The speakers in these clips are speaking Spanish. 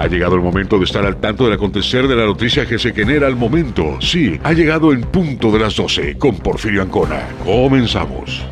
Ha llegado el momento de estar al tanto del acontecer de la noticia que se genera al momento. Sí, ha llegado el punto de las 12 con Porfirio Ancona. Comenzamos.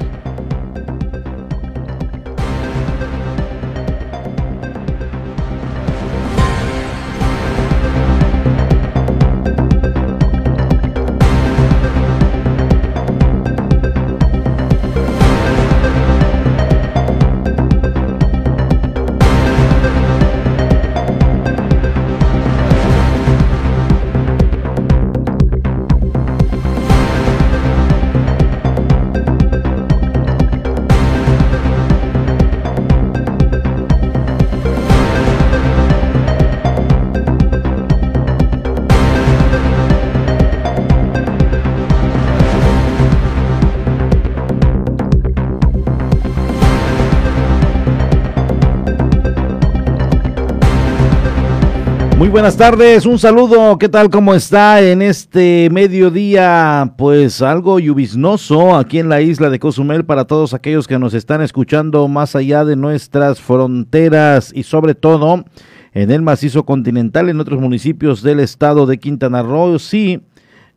Buenas tardes, un saludo, ¿qué tal? ¿Cómo está en este mediodía? Pues algo lluviznoso aquí en la isla de Cozumel para todos aquellos que nos están escuchando más allá de nuestras fronteras y sobre todo en el macizo continental, en otros municipios del estado de Quintana Roo. Sí,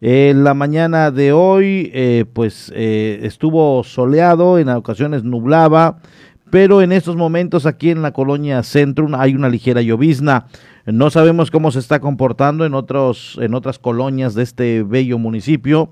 en la mañana de hoy eh, pues eh, estuvo soleado, en ocasiones nublaba, pero en estos momentos aquí en la colonia Centro hay una ligera llovizna. No sabemos cómo se está comportando en, otros, en otras colonias de este bello municipio.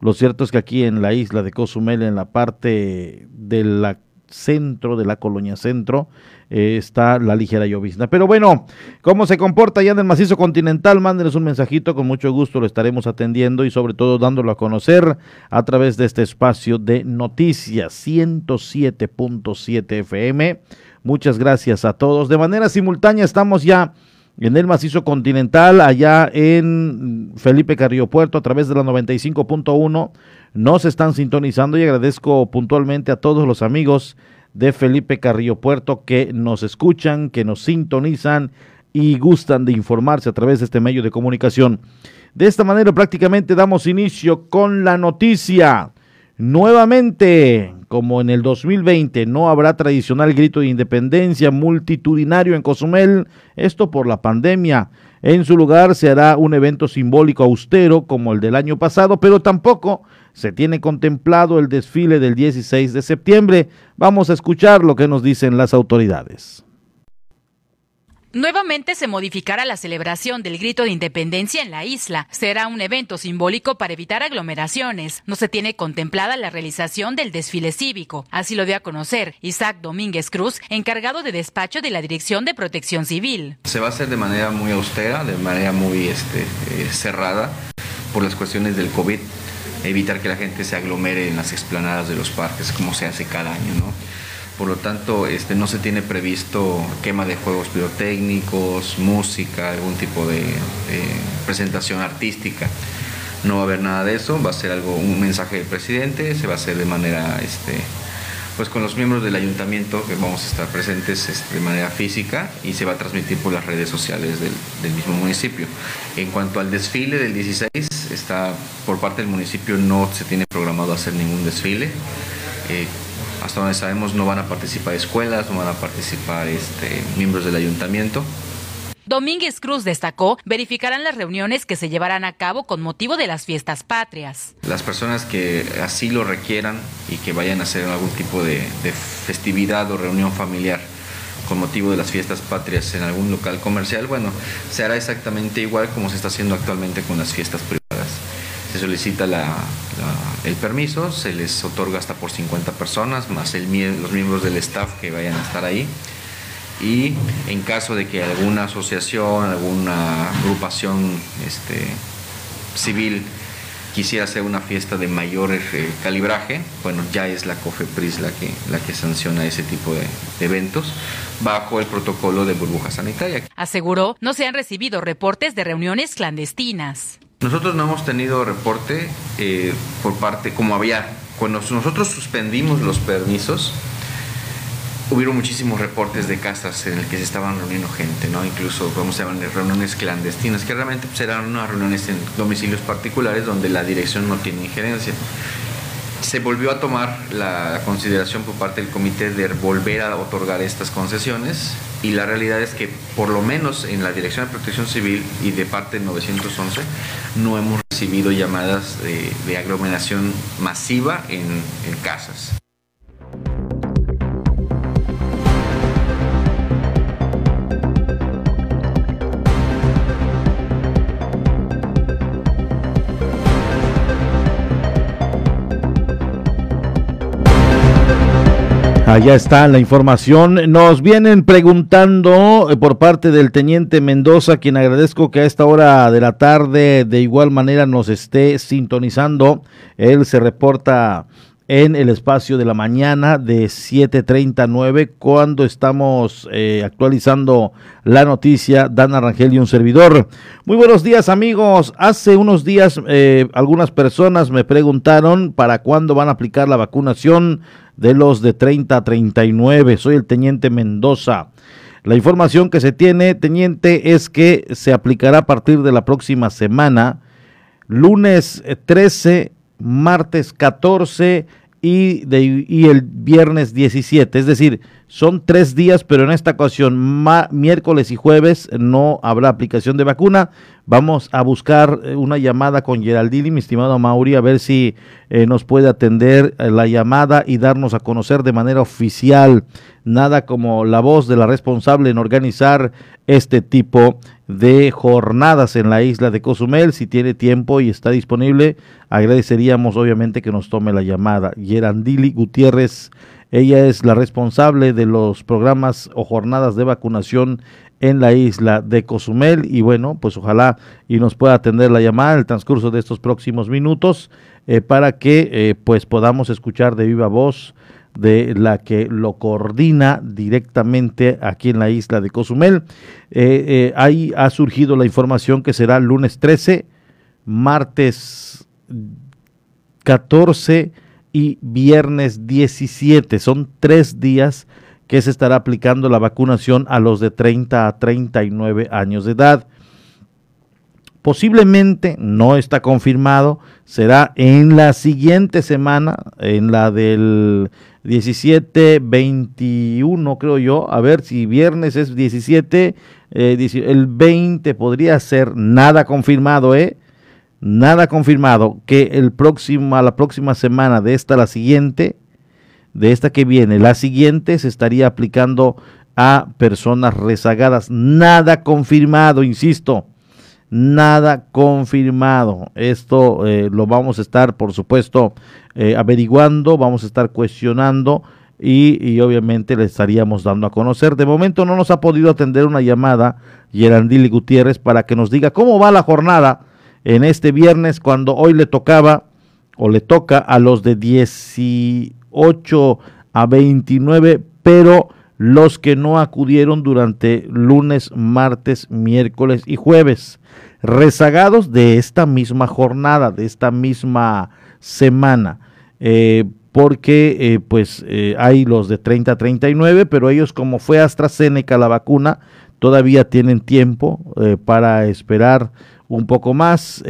Lo cierto es que aquí en la isla de Cozumel, en la parte del centro de la colonia centro, eh, está la ligera llovizna. Pero bueno, ¿cómo se comporta ya en el macizo continental? Mándenos un mensajito, con mucho gusto lo estaremos atendiendo y sobre todo dándolo a conocer a través de este espacio de noticias 107.7 FM. Muchas gracias a todos. De manera simultánea estamos ya en el macizo continental, allá en Felipe Carrillo Puerto, a través de la 95.1. Nos están sintonizando y agradezco puntualmente a todos los amigos de Felipe Carrillo Puerto que nos escuchan, que nos sintonizan y gustan de informarse a través de este medio de comunicación. De esta manera prácticamente damos inicio con la noticia. Nuevamente, como en el 2020, no habrá tradicional grito de independencia multitudinario en Cozumel, esto por la pandemia. En su lugar se hará un evento simbólico austero como el del año pasado, pero tampoco se tiene contemplado el desfile del 16 de septiembre. Vamos a escuchar lo que nos dicen las autoridades. Nuevamente se modificará la celebración del grito de independencia en la isla. Será un evento simbólico para evitar aglomeraciones. No se tiene contemplada la realización del desfile cívico. Así lo dio a conocer Isaac Domínguez Cruz, encargado de despacho de la Dirección de Protección Civil. Se va a hacer de manera muy austera, de manera muy este, eh, cerrada, por las cuestiones del COVID. Evitar que la gente se aglomere en las explanadas de los parques, como se hace cada año, ¿no? Por lo tanto este, no se tiene previsto quema de juegos pirotécnicos, música, algún tipo de, presentación artística. No va a haber nada de eso, va a ser algo, un mensaje del presidente, se va a hacer de manera, este, pues con los miembros del ayuntamiento que vamos a estar presentes este, de manera física y se va a transmitir por las redes sociales del, mismo municipio. En cuanto al desfile del 16, está por parte del municipio no se tiene programado hacer ningún desfile. Eh, hasta donde sabemos no van a participar escuelas, no van a participar este, miembros del ayuntamiento. Domínguez Cruz destacó, verificarán las reuniones que se llevarán a cabo con motivo de las fiestas patrias. Las personas que así lo requieran y que vayan a hacer algún tipo de, de festividad o reunión familiar con motivo de las fiestas patrias en algún local comercial, bueno, se hará exactamente igual como se está haciendo actualmente con las fiestas privadas. Se solicita la, el permiso, se les otorga hasta por 50 personas, más el, los miembros del staff que vayan a estar ahí. Y en caso de que alguna asociación, alguna agrupación este, civil quisiera hacer una fiesta de mayor eh, calibraje, bueno, ya es la COFEPRIS la que, la que sanciona ese tipo de, eventos bajo el protocolo de burbuja sanitaria. Aseguró, no se han recibido reportes de reuniones clandestinas. Nosotros no hemos tenido reporte eh, por parte, como había, cuando nosotros suspendimos los permisos, hubieron muchísimos reportes de casas en el que se estaban reuniendo gente. Incluso, como se llaman, reuniones clandestinas, que realmente pues, eran unas reuniones en domicilios particulares donde la dirección no tiene injerencia. Se volvió a tomar la consideración por parte del comité de volver a otorgar estas concesiones y la realidad es que por lo menos en la Dirección de Protección Civil y de parte 911 no hemos recibido llamadas de, aglomeración masiva en, en casas. Allá está la información. Nos vienen preguntando eh, por parte del teniente Mendoza, quien agradezco que a esta hora de la tarde de igual manera nos esté sintonizando. Él se reporta en el espacio de la mañana de 7.39 cuando estamos eh, actualizando la noticia. Dana Rangel y un servidor. Muy buenos días amigos. Hace unos días eh, algunas personas me preguntaron para cuándo van a aplicar la vacunación de los de 30 a 39. Soy el teniente Mendoza. La información que se tiene, teniente, es que se aplicará a partir de la próxima semana, lunes 13 martes 14 y, de, y el viernes 17. Es decir, son tres días, pero en esta ocasión, miércoles y jueves, no habrá aplicación de vacuna. Vamos a buscar eh, una llamada con Geraldini, mi estimado Mauri, a ver si eh, nos puede atender eh, la llamada y darnos a conocer de manera oficial. Nada como la voz de la responsable en organizar este tipo de jornadas en la isla de Cozumel. Si tiene tiempo y está disponible, agradeceríamos obviamente que nos tome la llamada. Geraldini Gutiérrez ella es la responsable de los programas o jornadas de vacunación en la isla de Cozumel y bueno, pues ojalá y nos pueda atender la llamada en el transcurso de estos próximos minutos eh, para que eh, pues podamos escuchar de viva voz de la que lo coordina directamente aquí en la isla de Cozumel. Eh, ahí ha surgido la información que será lunes 13, martes 14 y viernes 17. Son tres días que se estará aplicando la vacunación a los de 30 a 39 años de edad. Posiblemente, no está confirmado, será en la siguiente semana, en la del 17, 21 creo yo, a ver si viernes es 17, eh, el 20 podría ser nada confirmado, ¿eh? nada confirmado que el próximo, a la próxima semana de esta, la siguiente, de esta que viene, la siguiente se estaría aplicando a personas rezagadas. Nada confirmado, insisto, nada confirmado. Esto eh, lo vamos a estar, por supuesto, eh, averiguando, vamos a estar cuestionando y, y, obviamente le estaríamos dando a conocer. De momento no nos ha podido atender una llamada Gerandili Gutiérrez para que nos diga cómo va la jornada en este viernes cuando hoy le tocaba o le toca a los de 18 a 29, pero los que no acudieron durante lunes, martes, miércoles y jueves, rezagados de esta misma jornada, de esta misma semana. Eh, porque eh, pues eh, hay los de 30 a 39, pero ellos como fue AstraZeneca la vacuna, todavía tienen tiempo para esperar un poco más,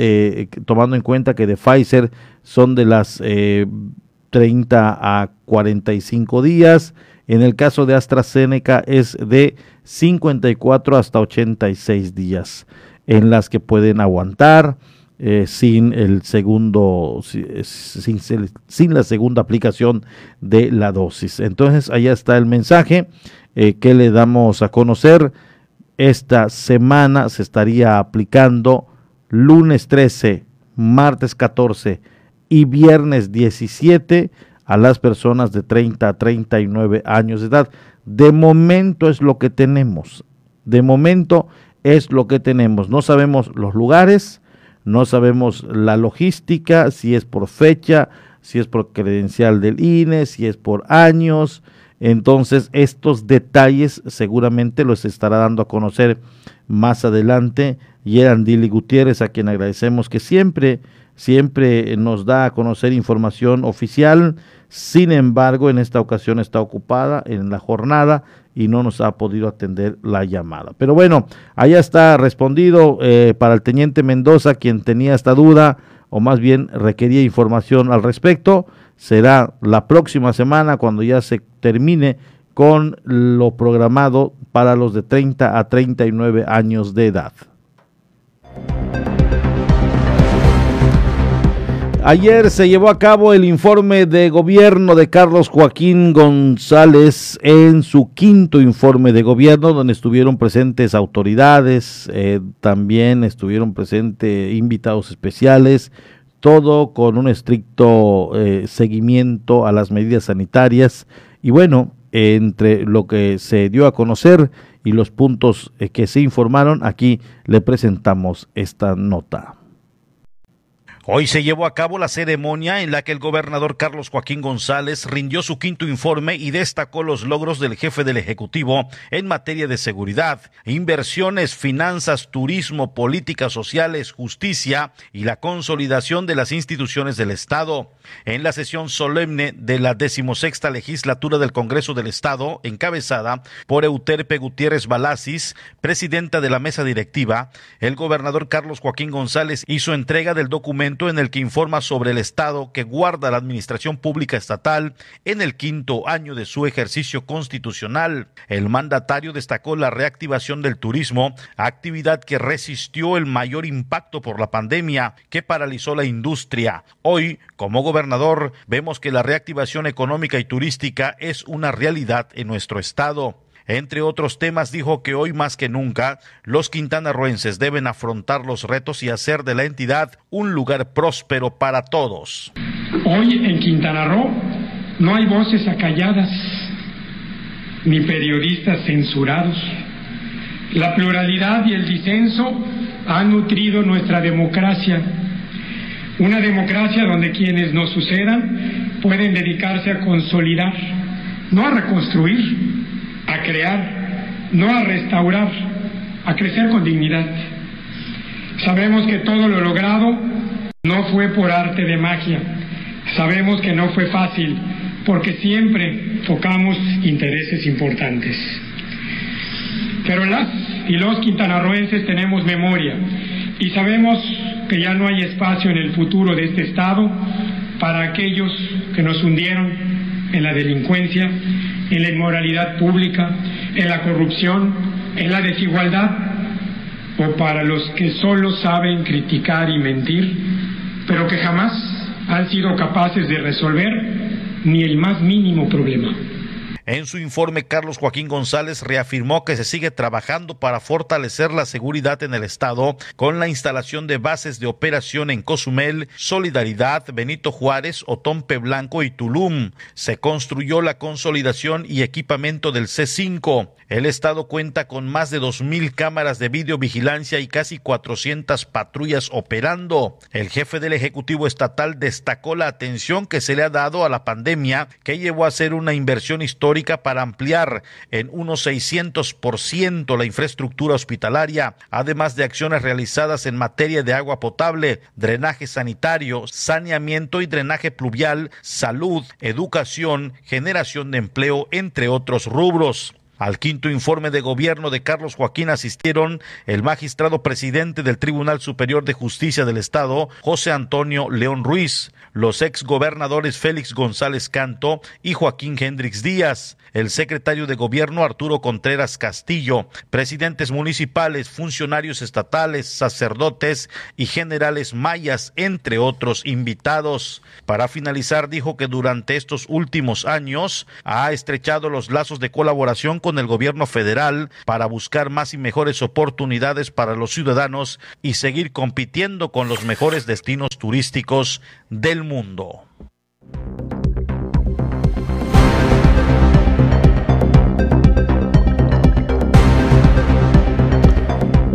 tomando en cuenta que de Pfizer son de las 30 eh, a 45 días. En el caso de AstraZeneca es de 54 hasta 86 días en las que pueden aguantar eh, sin el segundo, sin, la segunda aplicación de la dosis. Entonces, allá está el mensaje que le damos a conocer esta semana se estaría aplicando lunes 13, martes 14 y viernes 17 a las personas de 30 a 39 años de edad. De momento es lo que tenemos. De momento es lo que tenemos. No sabemos los lugares, no sabemos la logística, si es por fecha, si es por credencial del INE, si es por años. Entonces, estos detalles seguramente los estará dando a conocer más adelante Dili Gutiérrez, a quien agradecemos que siempre, siempre nos da a conocer información oficial. Sin embargo, en esta ocasión está ocupada en la jornada y no nos ha podido atender la llamada. Pero bueno, allá está respondido eh, para el teniente Mendoza, quien tenía esta duda o más bien requería información al respecto. Será la próxima semana cuando ya se termine con lo programado para los de 30 a 39 años de edad. Ayer se llevó a cabo el informe de gobierno de Carlos Joaquín González en su quinto informe de gobierno, donde estuvieron presentes autoridades, eh, también estuvieron presentes invitados especiales, todo con un estricto eh, seguimiento a las medidas sanitarias. Y bueno, entre lo que se dio a conocer y los puntos eh, que se informaron, aquí le presentamos esta nota. Hoy se llevó a cabo la ceremonia en la que el gobernador Carlos Joaquín González rindió su quinto informe y destacó los logros del jefe del Ejecutivo en materia de seguridad, inversiones, finanzas, turismo, políticas sociales, justicia y la consolidación de las instituciones del Estado. En la sesión solemne de la decimosexta legislatura del Congreso del Estado, encabezada por Euterpe Gutiérrez Balasis, presidenta de la mesa directiva, el gobernador Carlos Joaquín González hizo entrega del documento en el que informa sobre el estado que guarda la administración pública estatal en el quinto año de su ejercicio constitucional. El mandatario destacó la reactivación del turismo, actividad que resistió el mayor impacto por la pandemia que paralizó la industria. Hoy, como gobernador, vemos que la reactivación económica y turística es una realidad en nuestro estado. Entre otros temas, dijo que hoy más que nunca los quintanarroenses deben afrontar los retos y hacer de la entidad un lugar próspero para todos. Hoy en Quintana Roo no hay voces acalladas ni periodistas censurados. La pluralidad y el disenso han nutrido nuestra democracia. Una democracia donde quienes nos sucedan pueden dedicarse a consolidar, no a reconstruir, a crear, no a restaurar, a crecer con dignidad. Sabemos que todo lo logrado no fue por arte de magia. Sabemos que no fue fácil porque siempre tocamos intereses importantes. Pero las y los quintanarroenses tenemos memoria y sabemos que ya no hay espacio en el futuro de este Estado para aquellos que nos hundieron en la delincuencia en la inmoralidad pública, en la corrupción, en la desigualdad, o para los que solo saben criticar y mentir, pero que jamás han sido capaces de resolver ni el más mínimo problema. En su informe, Carlos Joaquín González reafirmó que se sigue trabajando para fortalecer la seguridad en el Estado con la instalación de bases de operación en Cozumel, Solidaridad, Benito Juárez, Otompe Blanco y Tulum. Se construyó la consolidación y equipamiento del C5. El Estado cuenta con más de 2.000 cámaras de videovigilancia y casi 400 patrullas operando. El jefe del Ejecutivo Estatal destacó la atención que se le ha dado a la pandemia que llevó a hacer una inversión histórica para ampliar en unos 600% la infraestructura hospitalaria, además de acciones realizadas en materia de agua potable, drenaje sanitario, saneamiento y drenaje pluvial, salud, educación, generación de empleo, entre otros rubros. Al quinto informe de gobierno de Carlos Joaquín asistieron el magistrado presidente del Tribunal Superior de Justicia del Estado, José Antonio León Ruiz, los ex gobernadores Félix González Canto y Joaquín Hendrix Díaz, el secretario de gobierno Arturo Contreras Castillo, presidentes municipales, funcionarios estatales, sacerdotes y generales mayas, entre otros invitados. Para finalizar, dijo que durante estos últimos años ha estrechado los lazos de colaboración con el gobierno federal para buscar más y mejores oportunidades para los ciudadanos y seguir compitiendo con los mejores destinos turísticos del mundo.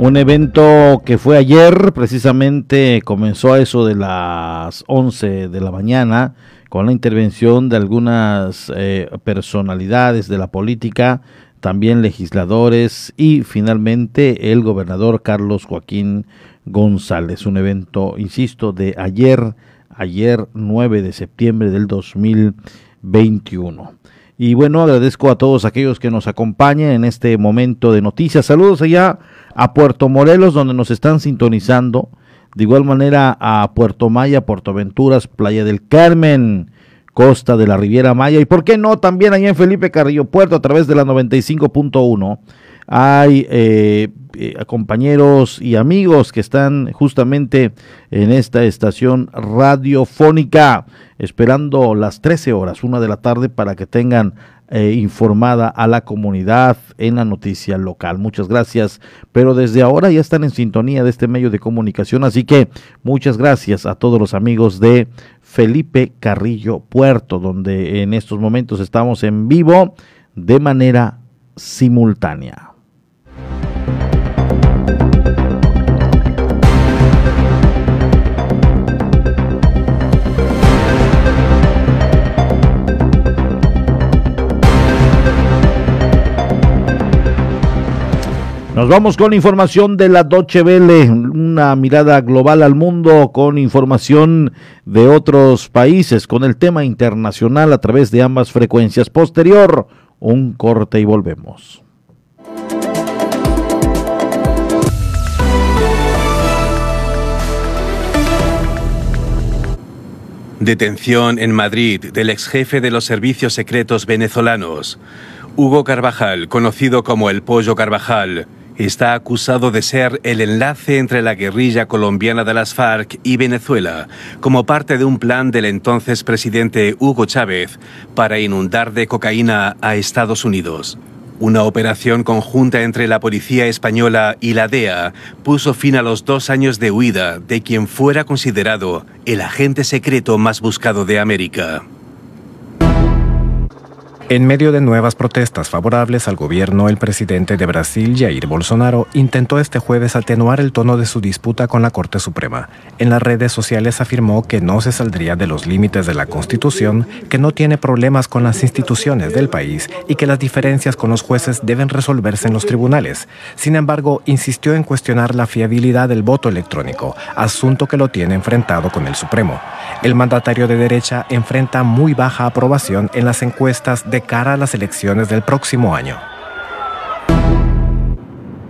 Un evento que fue ayer, precisamente comenzó a eso de las 11 de la mañana, con la intervención de algunas eh, personalidades de la política, también legisladores y finalmente el gobernador Carlos Joaquín González. Un evento, insisto, de ayer, ayer 9 de septiembre del 2021. Y bueno, agradezco a todos aquellos que nos acompañan en este momento de noticias. Saludos allá a Puerto Morelos, donde nos están sintonizando. De igual manera a Puerto Maya, Puerto Venturas, Playa del Carmen, Costa de la Riviera Maya. Y por qué no también allá en Felipe Carrillo Puerto a través de la 95.1 hay eh, eh, compañeros y amigos que están justamente en esta estación radiofónica esperando las 13 horas, una de la tarde para que tengan eh, informada a la comunidad en la noticia local. Muchas gracias, pero desde ahora ya están en sintonía de este medio de comunicación, así que muchas gracias a todos los amigos de Felipe Carrillo Puerto, donde en estos momentos estamos en vivo de manera simultánea. Nos vamos con información de la Doche Vele, una mirada global al mundo con información de otros países, con el tema internacional a través de ambas frecuencias. Posterior, un corte y volvemos. Detención en Madrid del ex jefe de los servicios secretos venezolanos. Hugo Carvajal, conocido como el Pollo Carvajal, está acusado de ser el enlace entre la guerrilla colombiana de las FARC y Venezuela, como parte de un plan del entonces presidente Hugo Chávez para inundar de cocaína a Estados Unidos. Una operación conjunta entre la policía española y la DEA puso fin a los dos años de huida de quien fuera considerado el agente secreto más buscado de América. En medio de nuevas protestas favorables al gobierno, el presidente de Brasil, Jair Bolsonaro, intentó este jueves atenuar el tono de su disputa con la Corte Suprema. En las redes sociales afirmó que no se saldría de los límites de la Constitución, que no tiene problemas con las instituciones del país y que las diferencias con los jueces deben resolverse en los tribunales. Sin embargo, insistió en cuestionar la fiabilidad del voto electrónico, asunto que lo tiene enfrentado con el Supremo. El mandatario de derecha enfrenta muy baja aprobación en las encuestas cara a las elecciones del próximo año.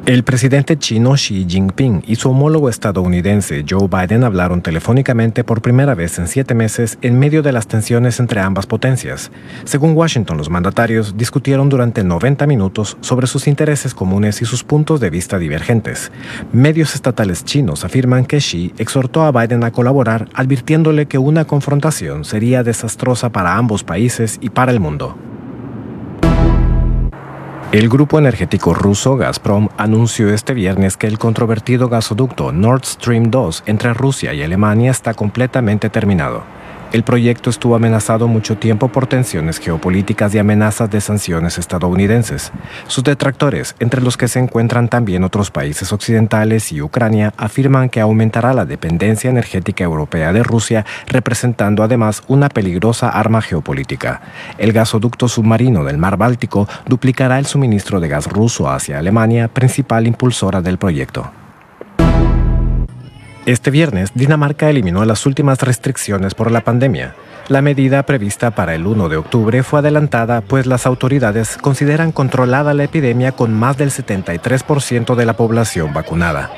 El presidente chino Xi Jinping y su homólogo estadounidense Joe Biden hablaron telefónicamente por primera vez en siete meses en medio de las tensiones entre ambas potencias. Según Washington, los mandatarios discutieron durante 90 minutos sobre sus intereses comunes y sus puntos de vista divergentes. Medios estatales chinos afirman que Xi exhortó a Biden a colaborar, advirtiéndole que una confrontación sería desastrosa para ambos países y para el mundo. El grupo energético ruso Gazprom anunció este viernes que el controvertido gasoducto Nord Stream 2 entre Rusia y Alemania está completamente terminado. El proyecto estuvo amenazado mucho tiempo por tensiones geopolíticas y amenazas de sanciones estadounidenses. Sus detractores, entre los que se encuentran también otros países occidentales y Ucrania, afirman que aumentará la dependencia energética europea de Rusia, representando además una peligrosa arma geopolítica. El gasoducto submarino del Mar Báltico duplicará el suministro de gas ruso hacia Alemania, principal impulsora del proyecto. Este viernes, Dinamarca eliminó las últimas restricciones por la pandemia. La medida prevista para el 1 de octubre fue adelantada pues las autoridades consideran controlada la epidemia con más del 73% de la población vacunada.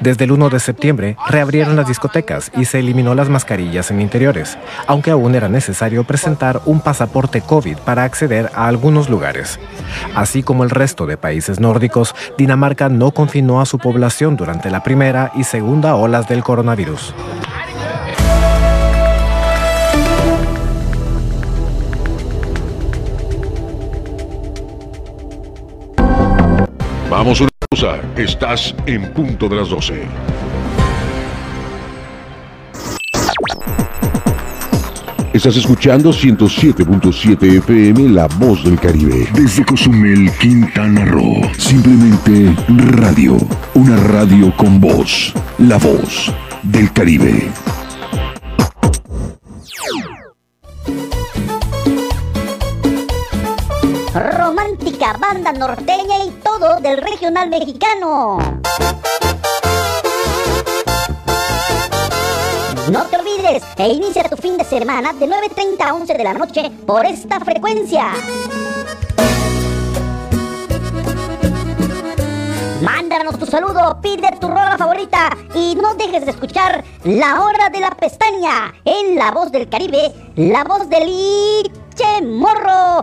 Desde el 1 de septiembre reabrieron las discotecas y se eliminó las mascarillas en interiores, aunque aún era necesario presentar un pasaporte COVID para acceder a algunos lugares. Así como el resto de países nórdicos, Dinamarca no confinó a su población durante la primera y segunda olas del coronavirus. Vamos a una pausa. Estás en punto de las 12. Estás escuchando 107.7 FM La Voz del Caribe. Desde Cozumel, Quintana Roo. Simplemente radio. Una radio con voz. La Voz del Caribe. Romántica banda norteña y todo del regional mexicano. No te olvides e inicia tu fin de semana de 9.30 a 11 de la noche por esta frecuencia. Mándanos tu saludo, pide tu rola favorita y no dejes de escuchar La Hora de la Pestaña en La Voz del Caribe, la voz del Iche Morro.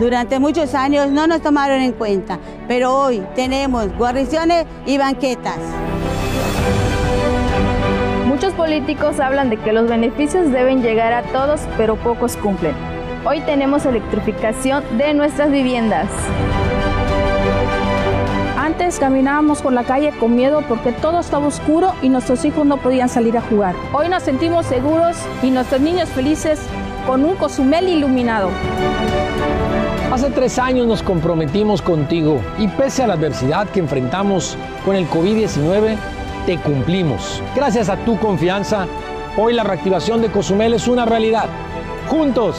Durante muchos años no nos tomaron en cuenta, pero hoy tenemos guarniciones y banquetas. Muchos políticos hablan de que los beneficios deben llegar a todos, pero pocos cumplen. Hoy tenemos electrificación de nuestras viviendas. Antes caminábamos por la calle con miedo porque todo estaba oscuro y nuestros hijos no podían salir a jugar. Hoy nos sentimos seguros y nuestros niños felices con un Cozumel iluminado. Hace tres años nos comprometimos contigo y pese a la adversidad que enfrentamos con el COVID-19, te cumplimos. Gracias a tu confianza, hoy la reactivación de Cozumel es una realidad. Juntos,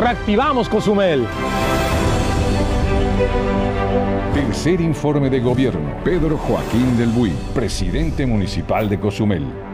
reactivamos Cozumel. Tercer informe de gobierno. Pedro Joaquín del Buy, presidente municipal de Cozumel.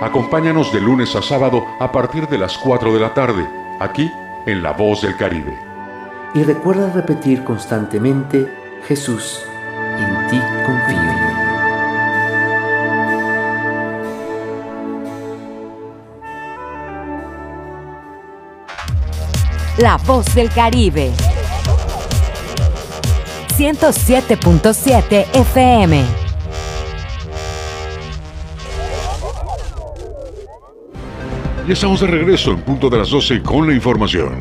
Acompáñanos de lunes a sábado a partir de las 4 de la tarde, aquí en La Voz del Caribe. Y recuerda repetir constantemente, Jesús, en ti confío. La Voz del Caribe. 107.7 FM. Ya estamos de regreso en punto de las 12 con la información.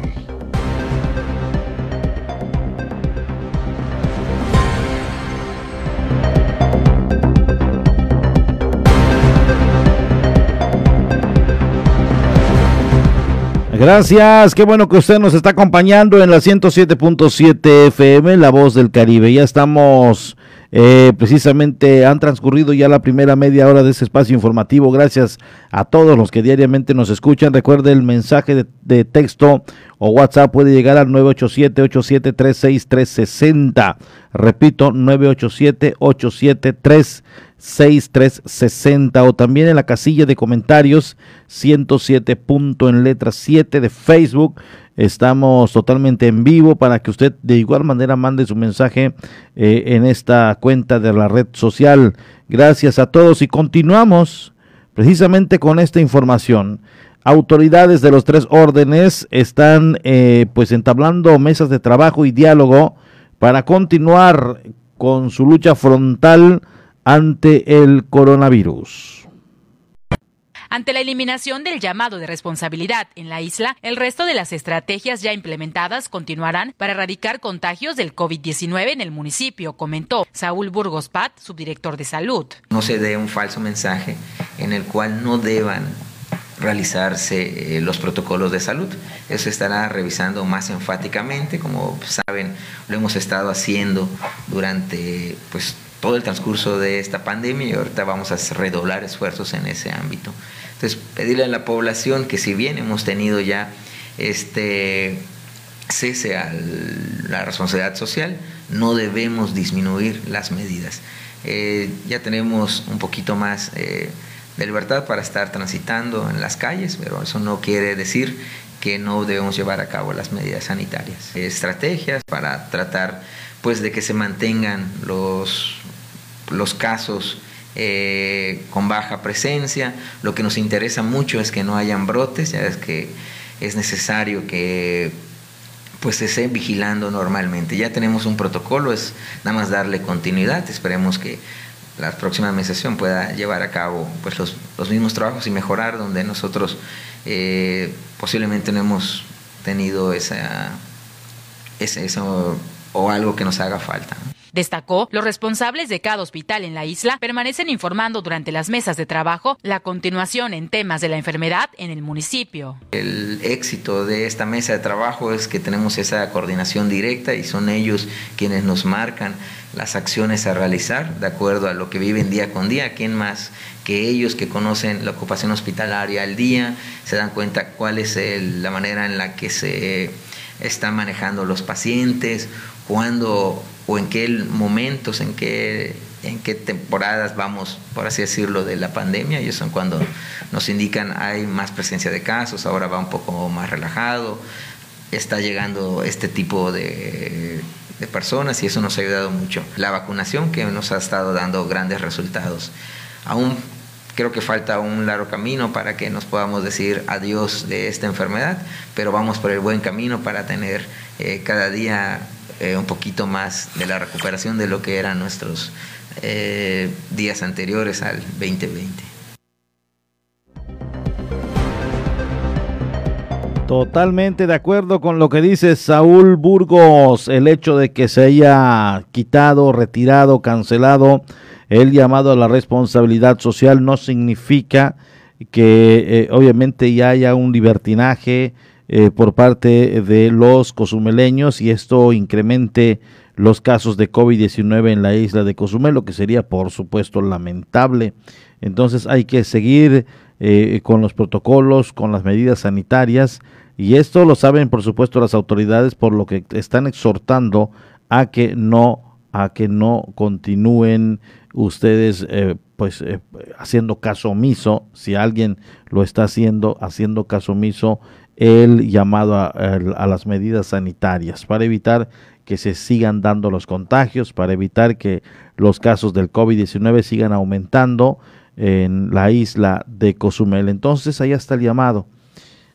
Gracias, qué bueno que usted nos está acompañando en la 107.7 FM, La Voz del Caribe. Ya estamos eh, precisamente han transcurrido ya la primera media hora de ese espacio informativo. Gracias a todos los que diariamente nos escuchan. Recuerde el mensaje de, de texto o WhatsApp puede llegar al 987-8736360. Repito, 987-8736360 o también en la casilla de comentarios 107 punto en letra 7 de Facebook Estamos totalmente en vivo para que usted de igual manera mande su mensaje eh, en esta cuenta de la red social. Gracias a todos y continuamos precisamente con esta información. Autoridades de los tres órdenes están eh, pues entablando mesas de trabajo y diálogo para continuar con su lucha frontal ante el coronavirus. Ante la eliminación del llamado de responsabilidad en la isla, el resto de las estrategias ya implementadas continuarán para erradicar contagios del COVID-19 en el municipio, comentó Saúl Burgos Pat, subdirector de salud. No se dé un falso mensaje en el cual no deban realizarse eh, los protocolos de salud. Eso estará revisando más enfáticamente, como saben, lo hemos estado haciendo durante pues, todo el transcurso de esta pandemia y ahorita vamos a redoblar esfuerzos en ese ámbito. Entonces, pedirle a la población que si bien hemos tenido ya este cese a la responsabilidad social, no debemos disminuir las medidas. Eh, ya tenemos un poquito más eh, de libertad para estar transitando en las calles, pero eso no quiere decir que no debemos llevar a cabo las medidas sanitarias. Estrategias para tratar pues de que se mantengan los, los casos eh, con baja presencia. Lo que nos interesa mucho es que no hayan brotes, ya es que es necesario que pues se esté vigilando normalmente. Ya tenemos un protocolo, es nada más darle continuidad, esperemos que la próxima administración pueda llevar a cabo pues los, los mismos trabajos y mejorar donde nosotros eh, posiblemente no hemos tenido esa, eso o algo que nos haga falta. Destacó, los responsables de cada hospital en la isla permanecen informando durante las mesas de trabajo la continuación en temas de la enfermedad en el municipio. El éxito de esta mesa de trabajo es que tenemos esa coordinación directa y son ellos quienes nos marcan las acciones a realizar de acuerdo a lo que viven día con día. ¿Quién más que ellos que conocen la ocupación hospitalaria al día se dan cuenta cuál es la manera en la que se están manejando los pacientes, cuándo o en qué momentos, en qué, en qué temporadas vamos, por así decirlo, de la pandemia, y eso son cuando nos indican hay más presencia de casos, ahora va un poco más relajado, está llegando este tipo de, de personas y eso nos ha ayudado mucho. La vacunación que nos ha estado dando grandes resultados. Aún creo que falta un largo camino para que nos podamos decir adiós de esta enfermedad, pero vamos por el buen camino para tener eh, cada día eh, un poquito más de la recuperación de lo que eran nuestros eh, días anteriores al 2020. Totalmente de acuerdo con lo que dice Saúl Burgos, el hecho de que se haya quitado, retirado, cancelado el llamado a la responsabilidad social no significa que eh, obviamente ya haya un libertinaje, eh, por parte de los cozumeleños y esto incremente los casos de COVID-19 en la isla de Cozumel, lo que sería por supuesto lamentable. Entonces hay que seguir eh, con los protocolos, con las medidas sanitarias y esto lo saben por supuesto las autoridades por lo que están exhortando a que no a que no continúen ustedes eh, pues haciendo caso omiso si alguien lo está haciendo haciendo caso omiso el llamado a, las medidas sanitarias para evitar que se sigan dando los contagios, para evitar que los casos del COVID-19 sigan aumentando en la isla de Cozumel. Entonces, ahí está el llamado.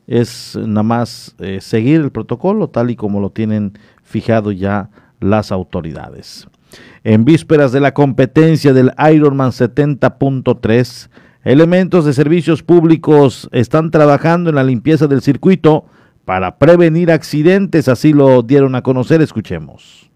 Es nada más eh, seguir el protocolo tal y como lo tienen fijado ya las autoridades. En vísperas de la competencia del Ironman 70.3, Elementos de servicios públicos están trabajando en la limpieza del circuito para prevenir accidentes, así lo dieron a conocer, escuchemos.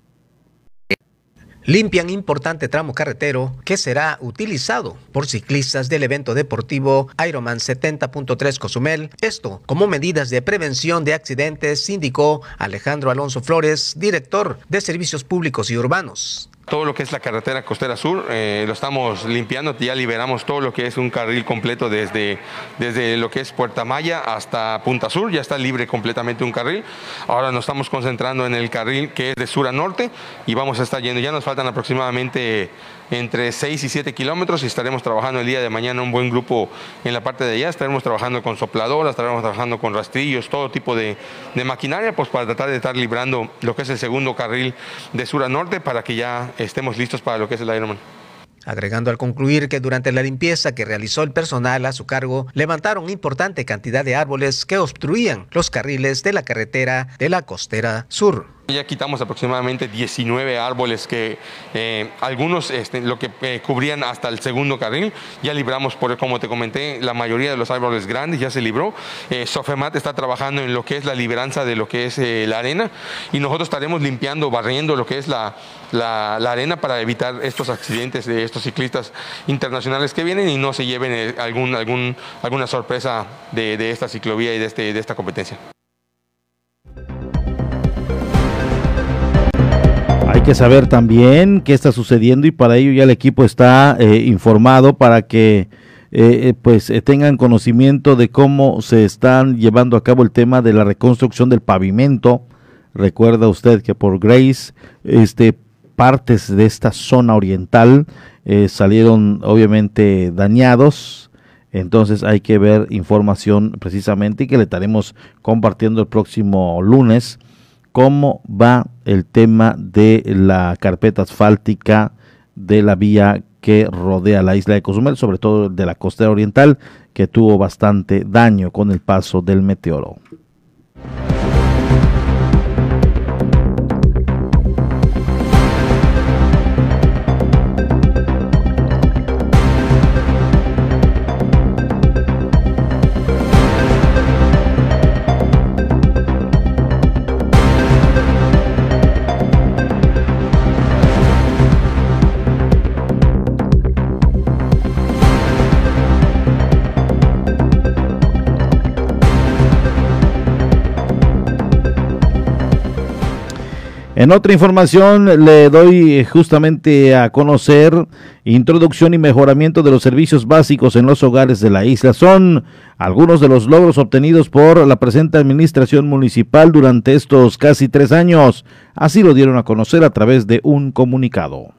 Limpian importante tramo carretero que será utilizado por ciclistas del evento deportivo Ironman 70.3 Cozumel. Esto como medidas de prevención de accidentes, indicó Alejandro Alonso Flores, director de Servicios Públicos y Urbanos. Todo lo que es la carretera costera sur eh, lo estamos limpiando, ya liberamos todo lo que es un carril completo desde, desde lo que es Puerta Maya hasta Punta Sur, ya está libre completamente un carril. Ahora nos estamos concentrando en el carril que es de sur a norte y vamos a estar yendo, ya nos faltan aproximadamente entre 6 y 7 kilómetros y estaremos trabajando el día de mañana un buen grupo en la parte de allá, estaremos trabajando con sopladoras, estaremos trabajando con rastrillos, todo tipo de, de maquinaria, pues para tratar de estar librando lo que es el segundo carril de sur a norte para que ya estemos listos para lo que es el Ironman. Agregando al concluir que durante la limpieza que realizó el personal a su cargo, levantaron importante cantidad de árboles que obstruían los carriles de la carretera de la costera sur. Ya quitamos aproximadamente 19 árboles que eh, algunos este, lo que eh, cubrían hasta el segundo carril. Ya libramos, por, como te comenté, la mayoría de los árboles grandes ya se libró. Eh, Sofemat está trabajando en lo que es la liberanza de lo que es la arena y nosotros estaremos limpiando, barriendo lo que es la, la, arena para evitar estos accidentes de estos ciclistas internacionales que vienen y no se lleven algún, algún, alguna sorpresa de, de esta ciclovía y de, este, de esta competencia. Hay que saber también qué está sucediendo y para ello ya el equipo está eh, informado para que eh, eh, pues tengan conocimiento de cómo se están llevando a cabo el tema de la reconstrucción del pavimento. Recuerda usted que por Grace, este partes de esta zona oriental salieron obviamente dañados. Entonces hay que ver información precisamente y que le estaremos compartiendo el próximo lunes cómo va el tema de la carpeta asfáltica de la vía que rodea la isla de Cozumel, sobre todo de la costa oriental, que tuvo bastante daño con el paso del meteoro. En otra información le doy eh, justamente a conocer introducción y mejoramiento de los servicios básicos en los hogares de la isla. Son algunos de los logros obtenidos por la presente administración municipal durante estos casi tres años. Así lo dieron a conocer a través de un comunicado.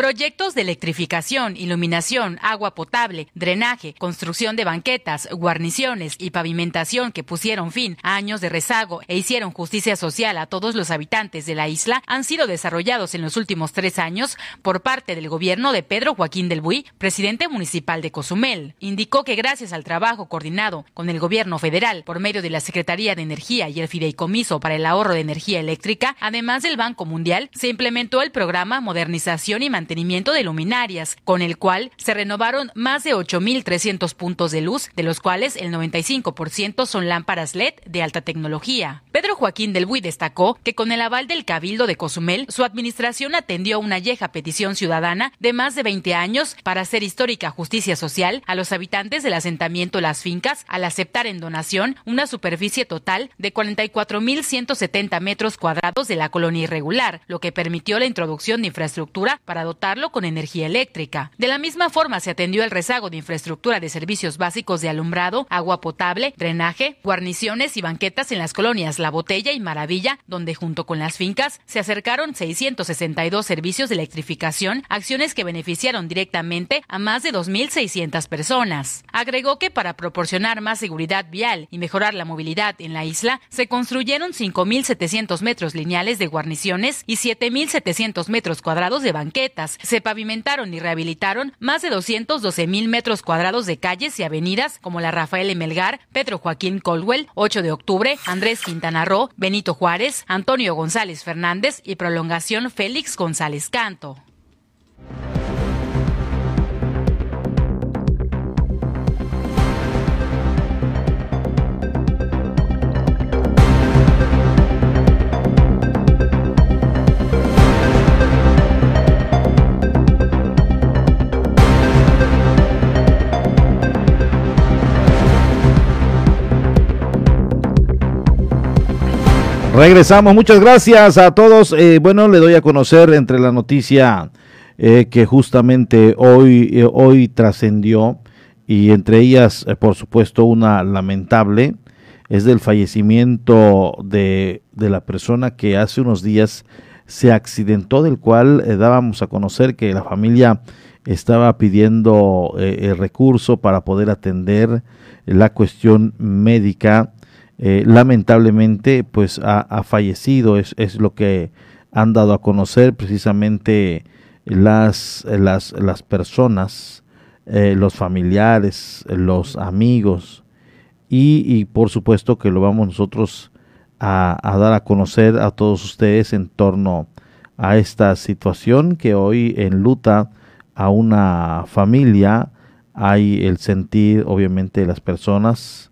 Proyectos de electrificación, iluminación, agua potable, drenaje, construcción de banquetas, guarniciones y pavimentación que pusieron fin a años de rezago e hicieron justicia social a todos los habitantes de la isla han sido desarrollados en los últimos tres años por parte del gobierno de Pedro Joaquín del Buy, presidente municipal de Cozumel. Indicó que gracias al trabajo coordinado con el gobierno federal por medio de la Secretaría de Energía y el Fideicomiso para el Ahorro de Energía Eléctrica, además del Banco Mundial, se implementó el programa Modernización y mantenimiento de luminarias, con el cual se renovaron más de 8.300 puntos de luz, de los cuales el 95% son lámparas LED de alta tecnología. Pedro Joaquín del Buy destacó que con el aval del Cabildo de Cozumel, su administración atendió una vieja petición ciudadana de más de 20 años para hacer histórica justicia social a los habitantes del asentamiento Las Fincas al aceptar en donación una superficie total de 44.170 metros cuadrados de la colonia irregular, lo que permitió la introducción de infraestructura para dotarlo con energía eléctrica. De la misma forma se atendió el rezago de infraestructura de servicios básicos de alumbrado, agua potable, drenaje, guarniciones y banquetas en las colonias La Botella y Maravilla, donde junto con las fincas se acercaron 662 servicios de electrificación, acciones que beneficiaron directamente a más de 2.600 personas. Agregó que para proporcionar más seguridad vial y mejorar la movilidad en la isla, se construyeron 5.700 metros lineales de guarniciones y 7.700 metros cuadrados de banquetas se pavimentaron y rehabilitaron más de 212 mil metros cuadrados de calles y avenidas como la Rafael Melgar, Pedro Joaquín Colwell, 8 de octubre, Andrés Quintana Roo, Benito Juárez, Antonio González Fernández y prolongación Félix González Canto. Regresamos, muchas gracias a todos. Eh, bueno, le doy a conocer entre la noticia eh, que justamente hoy, eh, hoy trascendió y entre ellas, por supuesto, una lamentable, es del fallecimiento de, de, la persona que hace unos días se accidentó, del cual dábamos a conocer que la familia estaba pidiendo el recurso para poder atender la cuestión médica eh, lamentablemente pues ha, fallecido, es, es, lo que han dado a conocer precisamente las, las, las personas, eh, los familiares, los amigos y, por supuesto que lo vamos nosotros a, a dar a conocer a todos ustedes en torno a esta situación que hoy enluta a una familia. Hay el sentir, obviamente, de las personas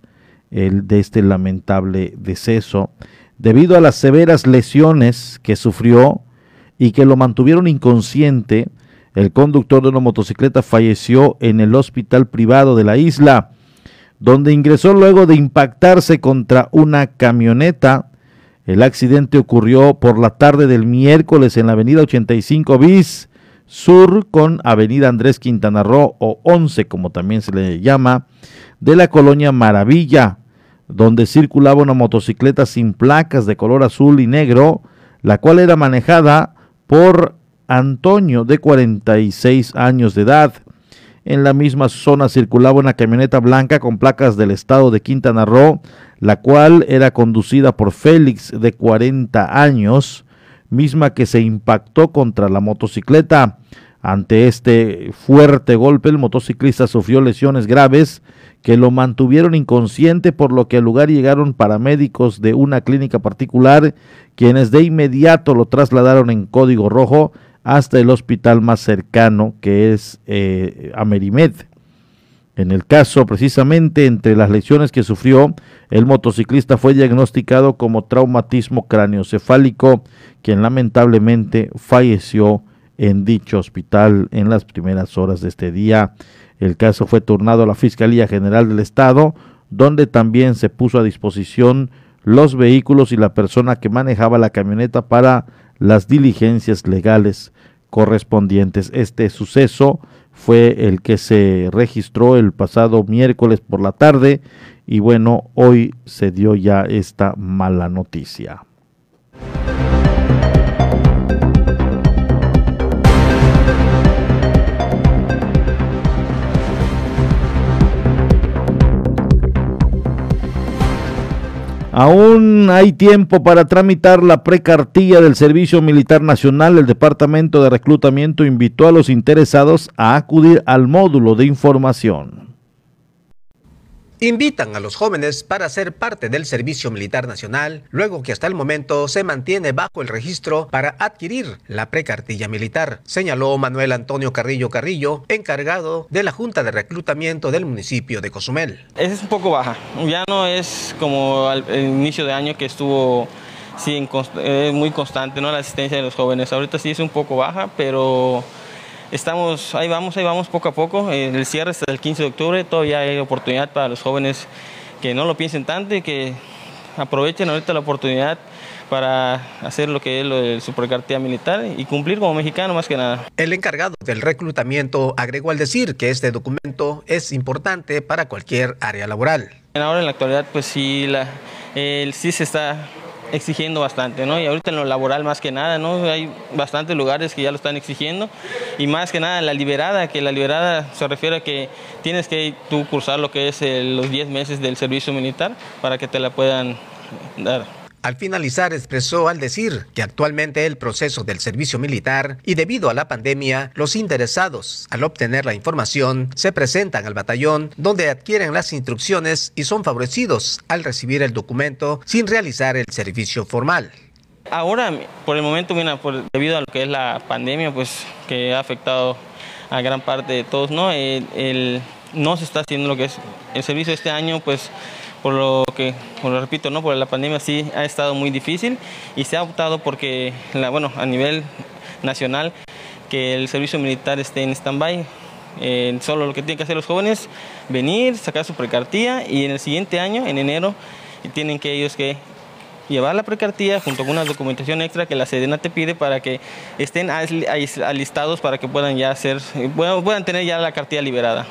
el, de este lamentable deceso debido a las severas lesiones que sufrió y que lo mantuvieron inconsciente. El conductor de una motocicleta falleció en el hospital privado de la isla, donde ingresó luego de impactarse contra una camioneta. El accidente ocurrió por la tarde del miércoles en la avenida 85 bis sur con avenida Andrés Quintana Roo o 11 como también se le llama, de la colonia Maravilla, donde circulaba una motocicleta sin placas de color azul y negro, la cual era manejada por Antonio de 46 años de edad. En la misma zona circulaba una camioneta blanca con placas del estado de Quintana Roo, la cual era conducida por Félix de 40 años, misma que se impactó contra la motocicleta. Ante este fuerte golpe, el motociclista sufrió lesiones graves que lo mantuvieron inconsciente, por lo que al lugar llegaron paramédicos de una clínica particular, quienes de inmediato lo trasladaron en código rojo hasta el hospital más cercano, que es eh, Amerimed. En el caso, precisamente, entre las lesiones que sufrió, el motociclista fue diagnosticado como traumatismo craneoencefálico, quien lamentablemente falleció en dicho hospital en las primeras horas de este día. El caso fue turnado a la Fiscalía General del Estado, donde también se puso a disposición los vehículos y la persona que manejaba la camioneta para las diligencias legales correspondientes. Este suceso fue el que se registró el pasado miércoles por la tarde y bueno, hoy se dio ya esta mala noticia. Aún hay tiempo para tramitar la precartilla del Servicio Militar Nacional. El Departamento de Reclutamiento invitó a los interesados a acudir al módulo de información. Invitan a los jóvenes para ser parte del Servicio Militar Nacional, luego que hasta el momento se mantiene bajo el registro para adquirir la precartilla militar, señaló Manuel Antonio Carrillo Carrillo, encargado de la Junta de Reclutamiento del municipio de Cozumel. Es un poco baja, ya no es como al inicio de año que estuvo sí, muy constante ¿no? la asistencia de los jóvenes. Ahorita sí es un poco baja, pero Estamos, ahí vamos, ahí vamos poco a poco. El cierre hasta el 15 de octubre, todavía hay oportunidad para los jóvenes que no lo piensen tanto y que aprovechen ahorita la oportunidad para hacer lo que es lo de su precartía militar y cumplir como mexicano más que nada. El encargado del reclutamiento agregó al decir que este documento es importante para cualquier área laboral. Ahora en la actualidad pues sí, la, el, sí se está exigiendo bastante, ¿no? Y ahorita en lo laboral más que nada, ¿no? Hay bastantes lugares que ya lo están exigiendo y más que nada la liberada, que la liberada se refiere a que tienes que tú cursar lo que es los 10 meses del servicio militar para que te la puedan dar. Al finalizar expresó al decir que actualmente el proceso del servicio militar y debido a la pandemia, los interesados al obtener la información se presentan al batallón donde adquieren las instrucciones y son favorecidos al recibir el documento sin realizar el servicio formal. Ahora, por el momento, mira, debido a lo que es la pandemia, pues que ha afectado a gran parte de todos, ¿no? no se está haciendo lo que es el servicio este año, pues por lo que, como lo repito, ¿no? por la pandemia sí ha estado muy difícil y se ha optado porque, la, bueno, a nivel nacional, que el servicio militar esté en stand-by. Eh, solo lo que tienen que hacer los jóvenes, venir, sacar su precartía y en el siguiente año, en enero, tienen que ellos que llevar la precartía junto con una documentación extra que la Sedena te pide para que estén alistados para que puedan ya hacer, puedan tener ya la cartilla liberada.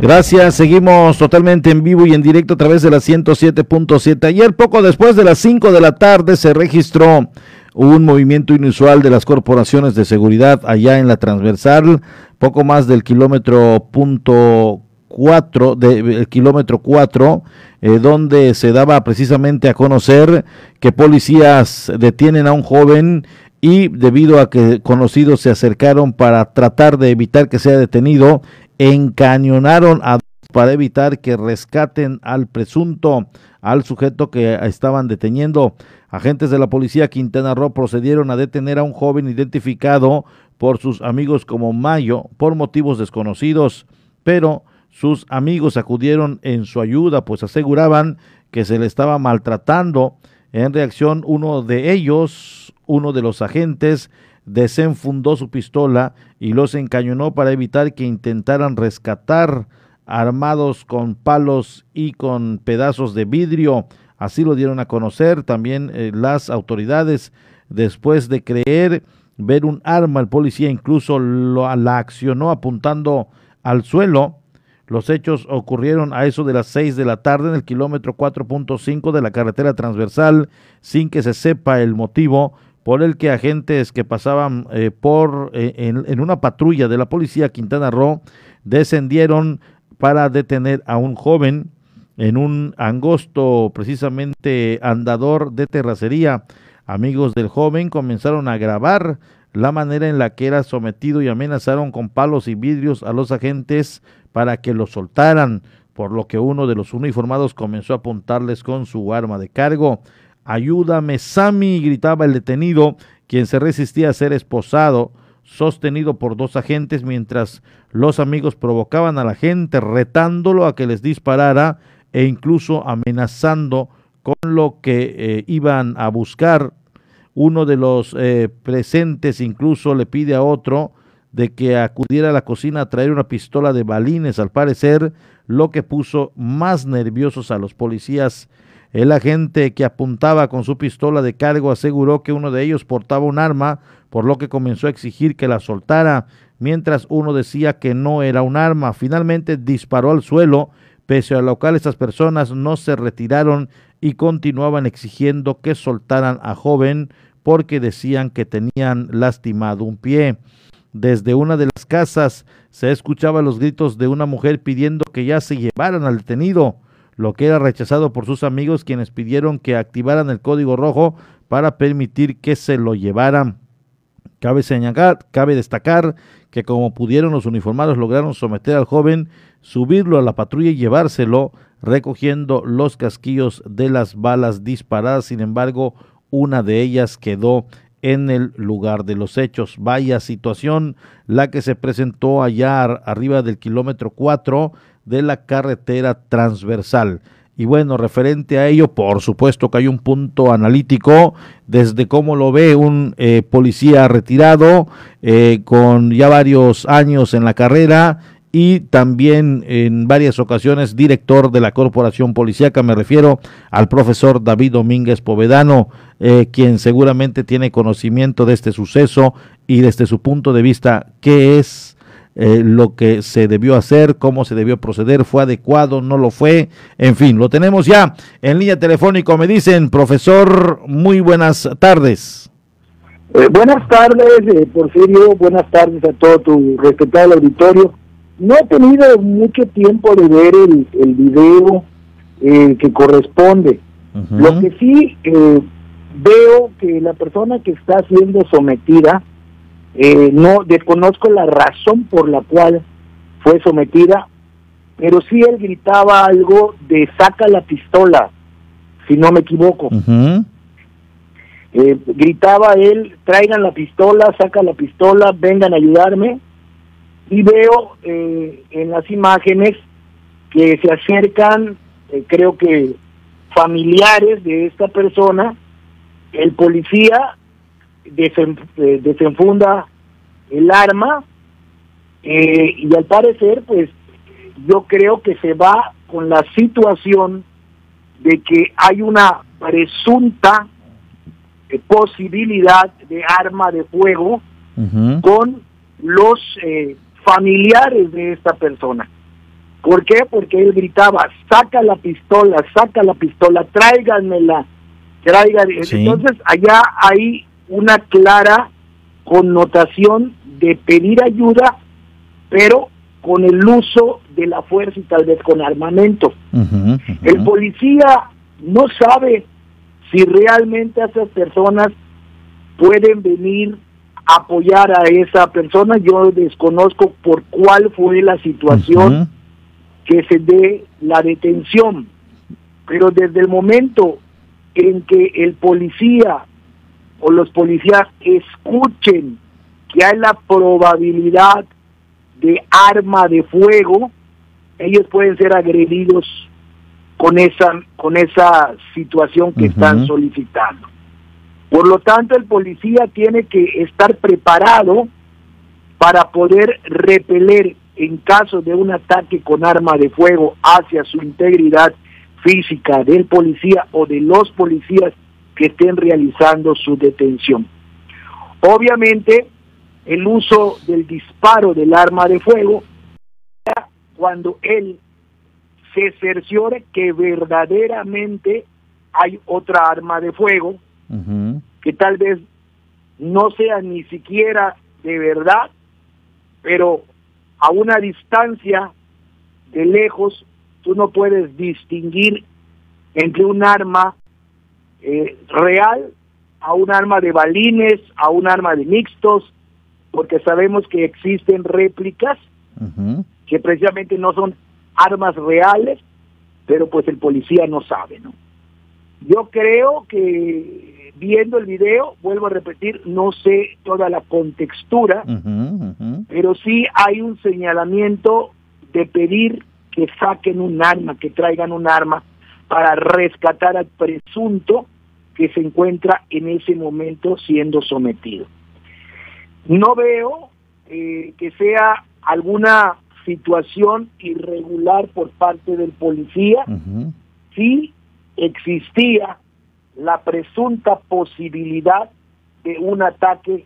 Gracias, seguimos totalmente en vivo y en directo a través de la 107.7. Ayer, poco después de las 5 de la tarde, se registró un movimiento inusual de las corporaciones de seguridad allá en la transversal, poco más del kilómetro punto 4, del kilómetro 4, eh, donde se daba precisamente a conocer que policías detienen a un joven y debido a que conocidos se acercaron para tratar de evitar que sea detenido, encañonaron a para evitar que rescaten al presunto, al sujeto que estaban deteniendo. Agentes de la policía Quintana Roo procedieron a detener a un joven identificado por sus amigos como Mayo por motivos desconocidos, pero sus amigos acudieron en su ayuda, pues aseguraban que se le estaba maltratando. En reacción, uno de ellos, uno de los agentes, desenfundó su pistola y los encañonó para evitar que intentaran rescatar armados con palos y con pedazos de vidrio. Así lo dieron a conocer también eh, las autoridades después de creer ver un arma. El policía incluso lo, la accionó apuntando al suelo. Los hechos ocurrieron a eso de las 6 de la tarde en el kilómetro 4.5 de la carretera transversal sin que se sepa el motivo por el que agentes que pasaban eh, por eh, en, en, una patrulla de la policía Quintana Roo descendieron para detener a un joven en un angosto precisamente andador de terracería. Amigos del joven comenzaron a grabar la manera en la que era sometido y amenazaron con palos y vidrios a los agentes para que lo soltaran, por lo que uno de los uniformados comenzó a apuntarles con su arma de cargo. Ayúdame, Sammy, gritaba el detenido, quien se resistía a ser esposado, sostenido por dos agentes, mientras los amigos provocaban a la gente, retándolo a que les disparara e incluso amenazando con lo que eh, iban a buscar. Uno de los eh, presentes incluso le pide a otro de que acudiera a la cocina a traer una pistola de balines, al parecer, lo que puso más nerviosos a los policías. El agente que apuntaba con su pistola de cargo aseguró que uno de ellos portaba un arma, por lo que comenzó a exigir que la soltara, mientras uno decía que no era un arma. Finalmente disparó al suelo, pese a lo cual estas personas no se retiraron y continuaban exigiendo que soltaran a joven porque decían que tenían lastimado un pie. Desde una de las casas se escuchaban los gritos de una mujer pidiendo que ya se llevaran al detenido, lo que era rechazado por sus amigos quienes pidieron que activaran el código rojo para permitir que se lo llevaran. Cabe señalar, cabe destacar que como pudieron los uniformados lograron someter al joven, subirlo a la patrulla y llevárselo, recogiendo los casquillos de las balas disparadas. Sin embargo, una de ellas quedó en el lugar de los hechos. Vaya situación la que se presentó allá arriba del kilómetro 4 de la carretera transversal. Y bueno, referente a ello, por supuesto que hay un punto analítico desde cómo lo ve un eh, policía retirado eh, con ya varios años en la carrera y también en varias ocasiones director de la corporación policíaca. Me refiero al profesor David Domínguez Povedano, eh, quien seguramente tiene conocimiento de este suceso y desde su punto de vista, qué es eh, lo que se debió hacer, cómo se debió proceder, fue adecuado, no lo fue, en fin, lo tenemos ya en línea telefónica, me dicen, profesor, muy buenas tardes. Eh, buenas tardes, Porfirio, buenas tardes a todo tu respetado auditorio. No he tenido mucho tiempo de ver el, el video eh, que corresponde. Lo que sí eh, veo que la persona que está siendo sometida, eh, no desconozco la razón por la cual fue sometida, pero sí él gritaba algo de saca la pistola, si no me equivoco. gritaba él, traigan la pistola, saca la pistola, vengan a ayudarme y veo eh, en las imágenes que se acercan, eh, creo que familiares de esta persona, el policía eh, desenfunda el arma y al parecer pues yo creo que se va con la situación de que hay una presunta posibilidad de arma de fuego con los familiares de esta persona. ¿Por qué? Porque él gritaba, saca la pistola, saca la pistola, tráiganmela, traigan. Entonces allá hay una clara connotación de pedir ayuda, pero con el uso de la fuerza y tal vez con armamento. El policía no sabe si realmente esas personas pueden venir a apoyar a esa persona. Yo desconozco por cuál fue la situación que se dé la detención, pero desde el momento en que el policía o los policías escuchen que hay la probabilidad de arma de fuego, ellos pueden ser agredidos con esa con esa situación que están solicitando. Por lo tanto, el policía tiene que estar preparado para poder repeler en caso de un ataque con arma de fuego hacia su integridad física del policía o de los policías que estén realizando su detención. Obviamente, el uso del disparo del arma de fuego cuando él se cerciore que verdaderamente hay otra arma de fuego que tal vez no sea ni siquiera de verdad, pero a una distancia de lejos tú no puedes distinguir entre un arma eh, real a un arma de balines, a un arma de mixtos, porque sabemos que existen réplicas que precisamente no son armas reales, pero pues el policía no sabe, ¿no? Yo creo que viendo el video, vuelvo a repetir, no sé toda la contextura, pero sí hay un señalamiento de pedir que saquen un arma, que traigan un arma para rescatar al presunto que se encuentra en ese momento siendo sometido. No veo eh, que sea alguna situación irregular por parte del policía si existía la presunta posibilidad de un ataque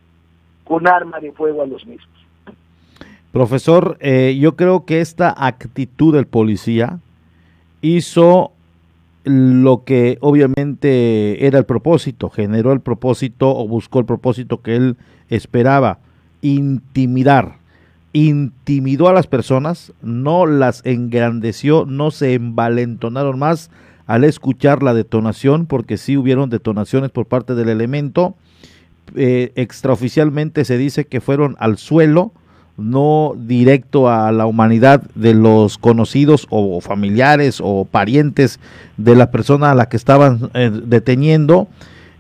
con arma de fuego a los mismos. Profesor, eh, yo creo que esta actitud del policía hizo lo que obviamente era el propósito, generó el propósito o buscó el propósito que él esperaba, intimidar. Intimidó a las personas, no las engrandeció, no se envalentonaron más al escuchar la detonación, porque sí hubieron detonaciones por parte del elemento. Eh, extraoficialmente se dice que fueron al suelo, no directo a la humanidad de los conocidos o familiares o parientes de la persona a la que estaban eh, deteniendo.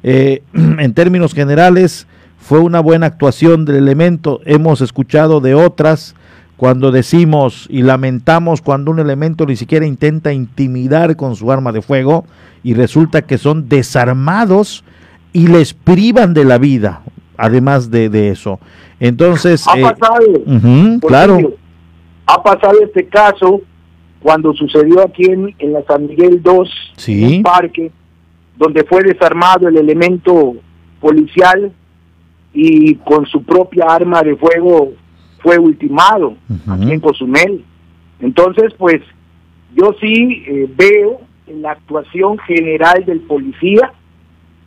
Eh, en términos generales, fue una buena actuación del elemento. Hemos escuchado de otras cuando decimos y lamentamos cuando un elemento ni siquiera intenta intimidar con su arma de fuego y resulta que son desarmados y les privan de la vida, además de eso. Entonces, ha eh, pasado, claro, ha pasado este caso cuando sucedió aquí en, la San Miguel 2, en un parque, donde fue desarmado el elemento policial y con su propia arma de fuego fue ultimado aquí en Cozumel. Entonces, pues yo sí eh, veo en la actuación general del policía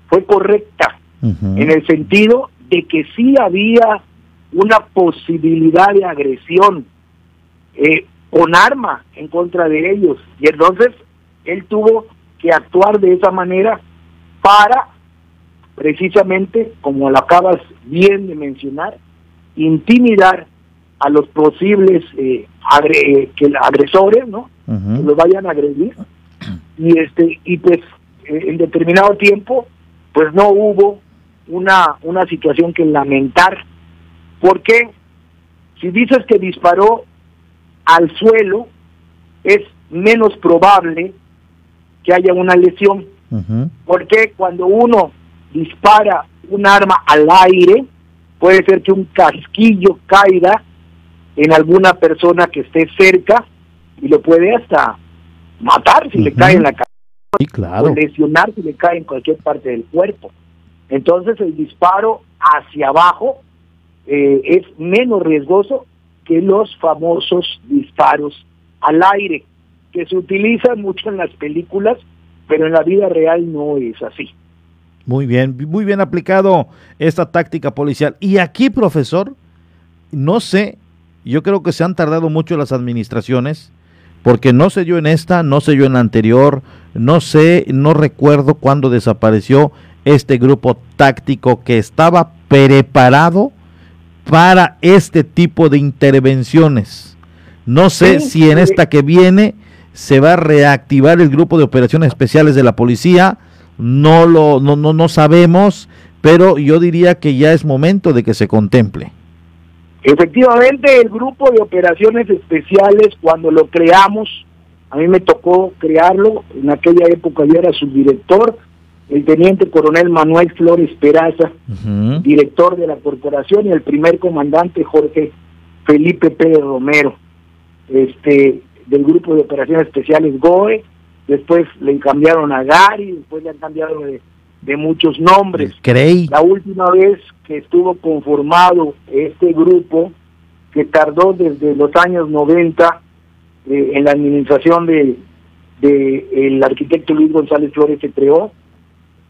fue correcta, en el sentido de que sí había una posibilidad de agresión eh, con arma en contra de ellos. Y entonces él tuvo que actuar de esa manera para, precisamente, como lo acabas bien de mencionar, intimidar a los posibles eh, eh que agresores, ¿no? Que los vayan a agredir. Y este y pues eh, en determinado tiempo, pues no hubo una una situación que lamentar. Porque si dices que disparó al suelo, es menos probable que haya una lesión. Porque cuando uno dispara un arma al aire, puede ser que un casquillo caiga en alguna persona que esté cerca y lo puede hasta matar si le cae en la cabeza o lesionar si le cae en cualquier parte del cuerpo. Entonces el disparo hacia abajo eh, es menos riesgoso que los famosos disparos al aire, que se utiliza mucho en las películas, pero en la vida real no es así. Muy bien, muy bien aplicado esta táctica policial. Y aquí, profesor, no sé, yo creo que se han tardado mucho las administraciones, porque no sé yo en esta, no sé yo en la anterior, no sé, no recuerdo cuándo desapareció este grupo táctico que estaba preparado para este tipo de intervenciones. No sé si en esta que viene se va a reactivar el grupo de operaciones especiales de la policía, no lo no, no, no sabemos, pero yo diría que ya es momento de que se contemple. Efectivamente, el grupo de operaciones especiales, cuando lo creamos, a mí me tocó crearlo, en aquella época yo era subdirector, el teniente coronel Manuel Flores Peraza, director de la corporación, y el primer comandante Jorge Felipe Pérez Romero, este, del grupo de operaciones especiales GOE, después le cambiaron a Gary, después le han cambiado de, muchos nombres. La última vez que estuvo conformado este grupo, que tardó desde los años 90 eh, en la administración de, de el arquitecto Luis González Flores se creó,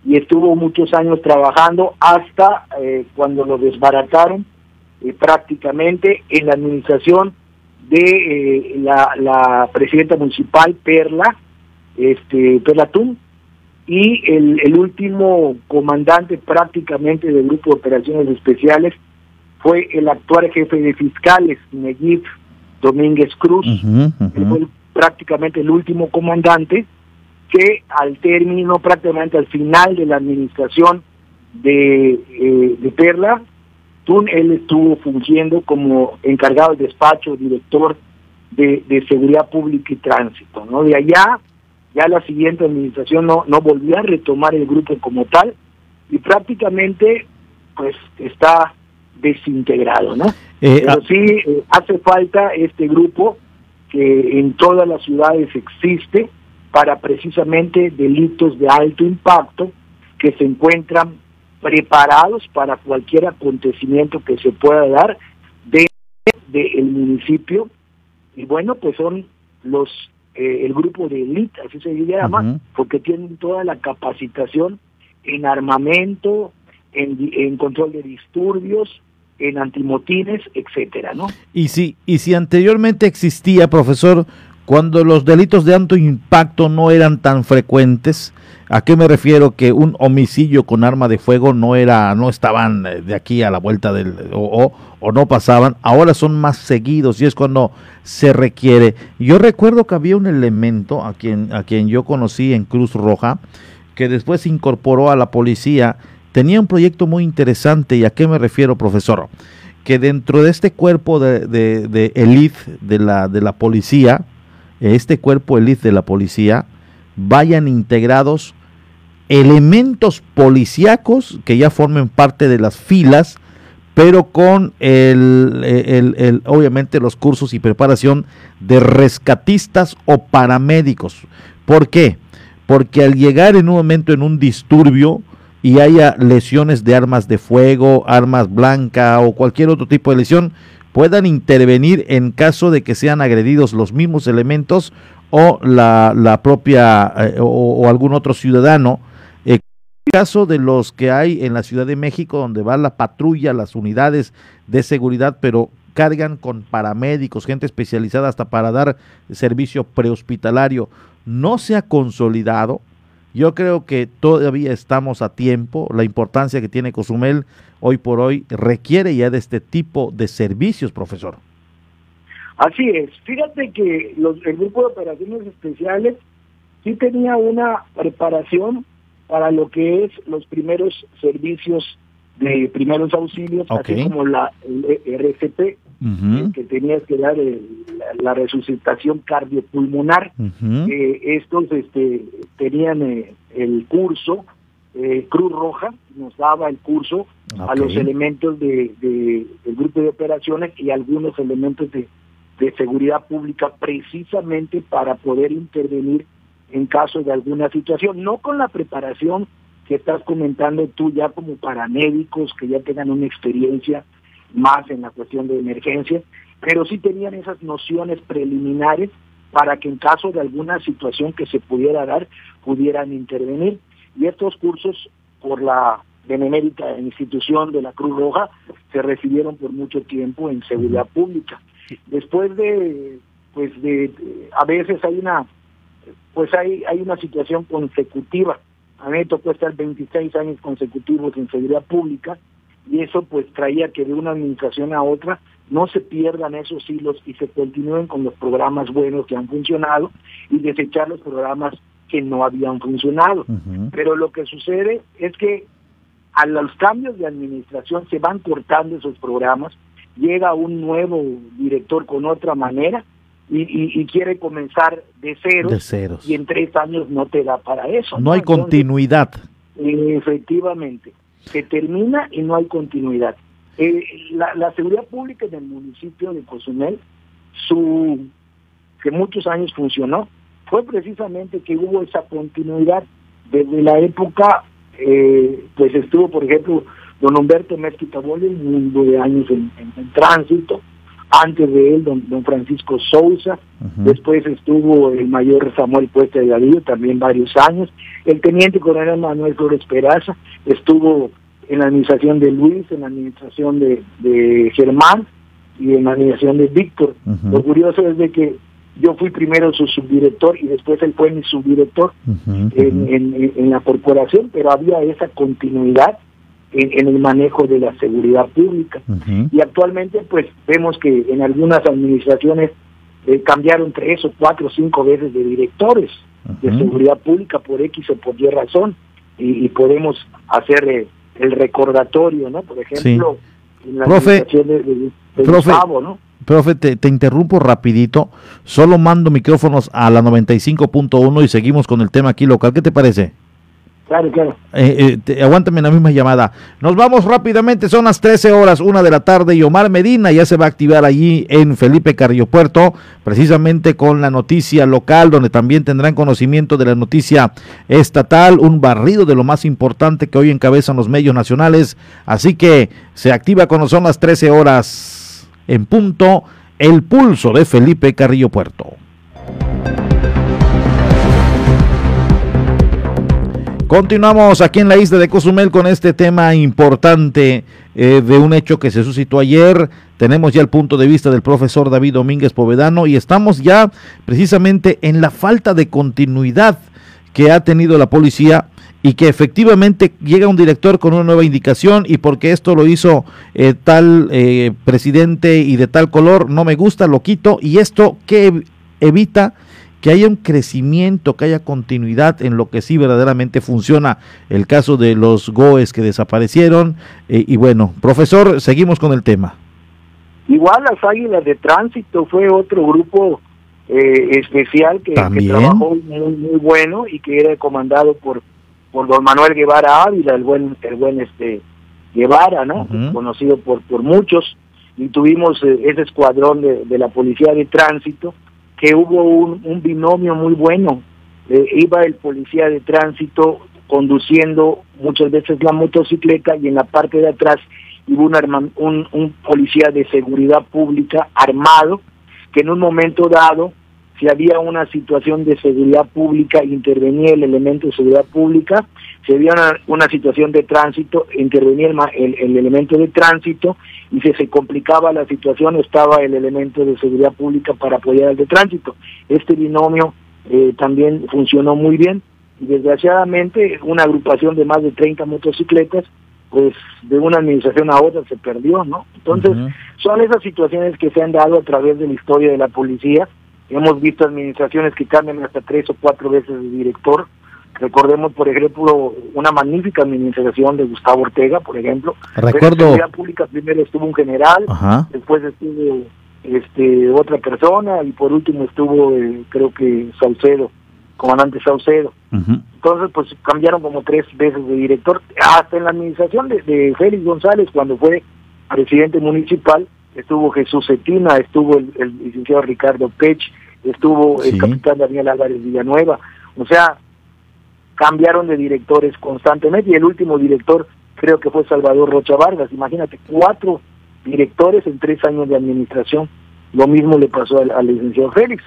y estuvo muchos años trabajando hasta eh, cuando lo desbarataron eh, prácticamente en la administración de eh, la, la, presidenta municipal Perla, este Perla y el, el, último comandante prácticamente del grupo de operaciones especiales fue el actual jefe de fiscales, Neyib Domínguez Cruz, fue prácticamente el último comandante que al término, prácticamente al final de la administración de, eh, de Perla, Tun, él estuvo fungiendo como encargado del despacho, director de, de, seguridad pública y tránsito, ¿no? De allá, ya la siguiente administración no, no volvió a retomar el grupo como tal y prácticamente, pues, está desintegrado, ¿no? Eh, Pero ah, sí eh, hace falta este grupo que en todas las ciudades existe, para precisamente delitos de alto impacto que se encuentran preparados para cualquier acontecimiento que se pueda dar dentro del municipio. Y bueno pues son los eh, el grupo de élite así se llama porque tienen toda la capacitación en armamento en, en control de disturbios en antimotines etcétera no y si y si anteriormente existía profesor cuando los delitos de alto impacto no eran tan frecuentes, ¿a qué me refiero? Que un homicidio con arma de fuego no era, no estaban eh, de aquí a la vuelta del, o, o, no pasaban, ahora son más seguidos y es cuando se requiere. Yo recuerdo que había un elemento a quien, a quien yo conocí en Cruz Roja, que después se incorporó a la policía, tenía un proyecto muy interesante, ¿y a qué me refiero, profesor? Que dentro de este cuerpo de, de, de elite de la, de la policía, este cuerpo elite de la policía vayan integrados elementos policíacos que ya formen parte de las filas, pero con el, el, obviamente los cursos y preparación de rescatistas o paramédicos. ¿Por qué? Porque al llegar en un momento en un disturbio y haya lesiones de armas de fuego, armas blancas o cualquier otro tipo de lesión, puedan intervenir en caso de que sean agredidos los mismos elementos o la, propia eh, o, algún otro ciudadano. en caso de los que hay en la Ciudad de México, donde va la patrulla, las unidades de seguridad, pero cargan con paramédicos, gente especializada hasta para dar servicio prehospitalario, no se ha consolidado. Yo creo que todavía estamos a tiempo. La importancia que tiene Cozumel hoy por hoy requiere ya de este tipo de servicios, profesor. Así es. Fíjate que los, el grupo de operaciones especiales sí tenía una preparación para lo que es los primeros servicios de primeros auxilios, así como la RCP, que tenías que dar la, resucitación cardiopulmonar. Eh, estos este, tenían eh, el curso eh, Cruz Roja nos daba el curso a los elementos de, del grupo de operaciones y algunos elementos de, seguridad pública precisamente para poder intervenir en caso de alguna situación, no con la preparación que estás comentando tú ya como paramédicos que ya tengan una experiencia más en la cuestión de emergencia, pero sí tenían esas nociones preliminares para que en caso de alguna situación que se pudiera dar, pudieran intervenir. Y estos cursos, por la benemérita institución de la Cruz Roja, se recibieron por mucho tiempo en seguridad pública. Después de, pues de, a veces hay una, pues hay, hay una situación consecutiva. A mí me tocó estar 26 años consecutivos en seguridad pública y eso pues traía que de una administración a otra no se pierdan esos hilos y se continúen con los programas buenos que han funcionado y desechar los programas que no habían funcionado. Pero lo que sucede es que a los cambios de administración se van cortando esos programas, llega un nuevo director con otra manera y, quiere comenzar de cero ceros. y en tres años no te da para eso. No, hay continuidad. Efectivamente, se termina y no hay continuidad. Eh, la, seguridad pública en el municipio de Cozumel, su que muchos años funcionó, fue precisamente que hubo esa continuidad. Desde la época, eh, pues estuvo, por ejemplo, don Humberto Mezquita un mundo de años en, tránsito, antes de él don, don Francisco Sousa, después estuvo el mayor Samuel Puesta de Galillo, también varios años, el teniente coronel Manuel Flores Peraza, estuvo en la administración de Luis, en la administración de, Germán y en la administración de Víctor. Lo curioso es de que yo fui primero su subdirector y después él fue mi subdirector en, la corporación, pero había esa continuidad en, el manejo de la seguridad pública. Y actualmente pues vemos que en algunas administraciones eh, cambiaron tres o cuatro o cinco veces de directores de seguridad pública por X o por Y razón y, podemos hacer eh, el recordatorio, ¿no? Por ejemplo, en la profe, de, profe, ¿no? Profe, te, interrumpo rapidito, solo mando micrófonos a la 95.1 y seguimos con el tema aquí local. ¿Qué te parece? Claro, claro. Eh, eh, aguántame la misma llamada. Nos vamos rápidamente, son las 13 horas, una de la tarde y Omar Medina ya se va a activar allí en Felipe Carrillo Puerto, precisamente con la noticia local, donde también tendrán conocimiento de la noticia estatal, un barrido de lo más importante que hoy encabezan los medios nacionales. Así que se activa cuando son las 13 horas en punto, el pulso de Felipe Carrillo Puerto. Continuamos aquí en la isla de Cozumel con este tema importante eh, de un hecho que se suscitó ayer. Tenemos ya el punto de vista del profesor David Domínguez Povedano y estamos ya precisamente en la falta de continuidad que ha tenido la policía y que efectivamente llega un director con una nueva indicación y porque esto lo hizo eh, tal eh, presidente y de tal color, no me gusta, lo quito y esto que evita que haya un crecimiento, que haya continuidad en lo que sí verdaderamente funciona. El caso de los GOES que desaparecieron. Eh, y bueno, profesor, seguimos con el tema. Igual las Águilas de Tránsito fue otro grupo eh, especial que, trabajó muy, muy bueno y que era comandado por por don Manuel Guevara Ávila, el buen el buen este Guevara, ¿no? Conocido por por muchos y tuvimos eh, ese escuadrón de, de la policía de tránsito que hubo un, binomio muy bueno. Eh, iba el policía de tránsito conduciendo muchas veces la motocicleta y en la parte de atrás iba un, un, un policía de seguridad pública armado que en un momento dado si había una situación de seguridad pública, intervenía el elemento de seguridad pública, si había una, situación de tránsito, intervenía el, el, elemento de tránsito, y si se complicaba la situación, estaba el elemento de seguridad pública para apoyar al de tránsito. Este binomio eh, también funcionó muy bien, y desgraciadamente una agrupación de más de 30 motocicletas, pues de una administración a otra se perdió, ¿no? Entonces, son esas situaciones que se han dado a través de la historia de la policía, Hemos visto administraciones que cambian hasta tres o cuatro veces de director. Recordemos, por ejemplo, una magnífica administración de Gustavo Ortega, por ejemplo. Recuerdo. En la pública primero estuvo un general, después estuvo este otra persona y por último estuvo, eh, creo que Saucedo, comandante Saucedo. Entonces, pues cambiaron como tres veces de director. Hasta en la administración de, de Félix González, cuando fue presidente municipal, estuvo Jesús Cetina, estuvo el, licenciado Ricardo Pech, estuvo el capitán Daniel Álvarez Villanueva, o sea, cambiaron de directores constantemente y el último director creo que fue Salvador Rocha Vargas, imagínate, cuatro directores en tres años de administración, lo mismo le pasó al, licenciado Félix.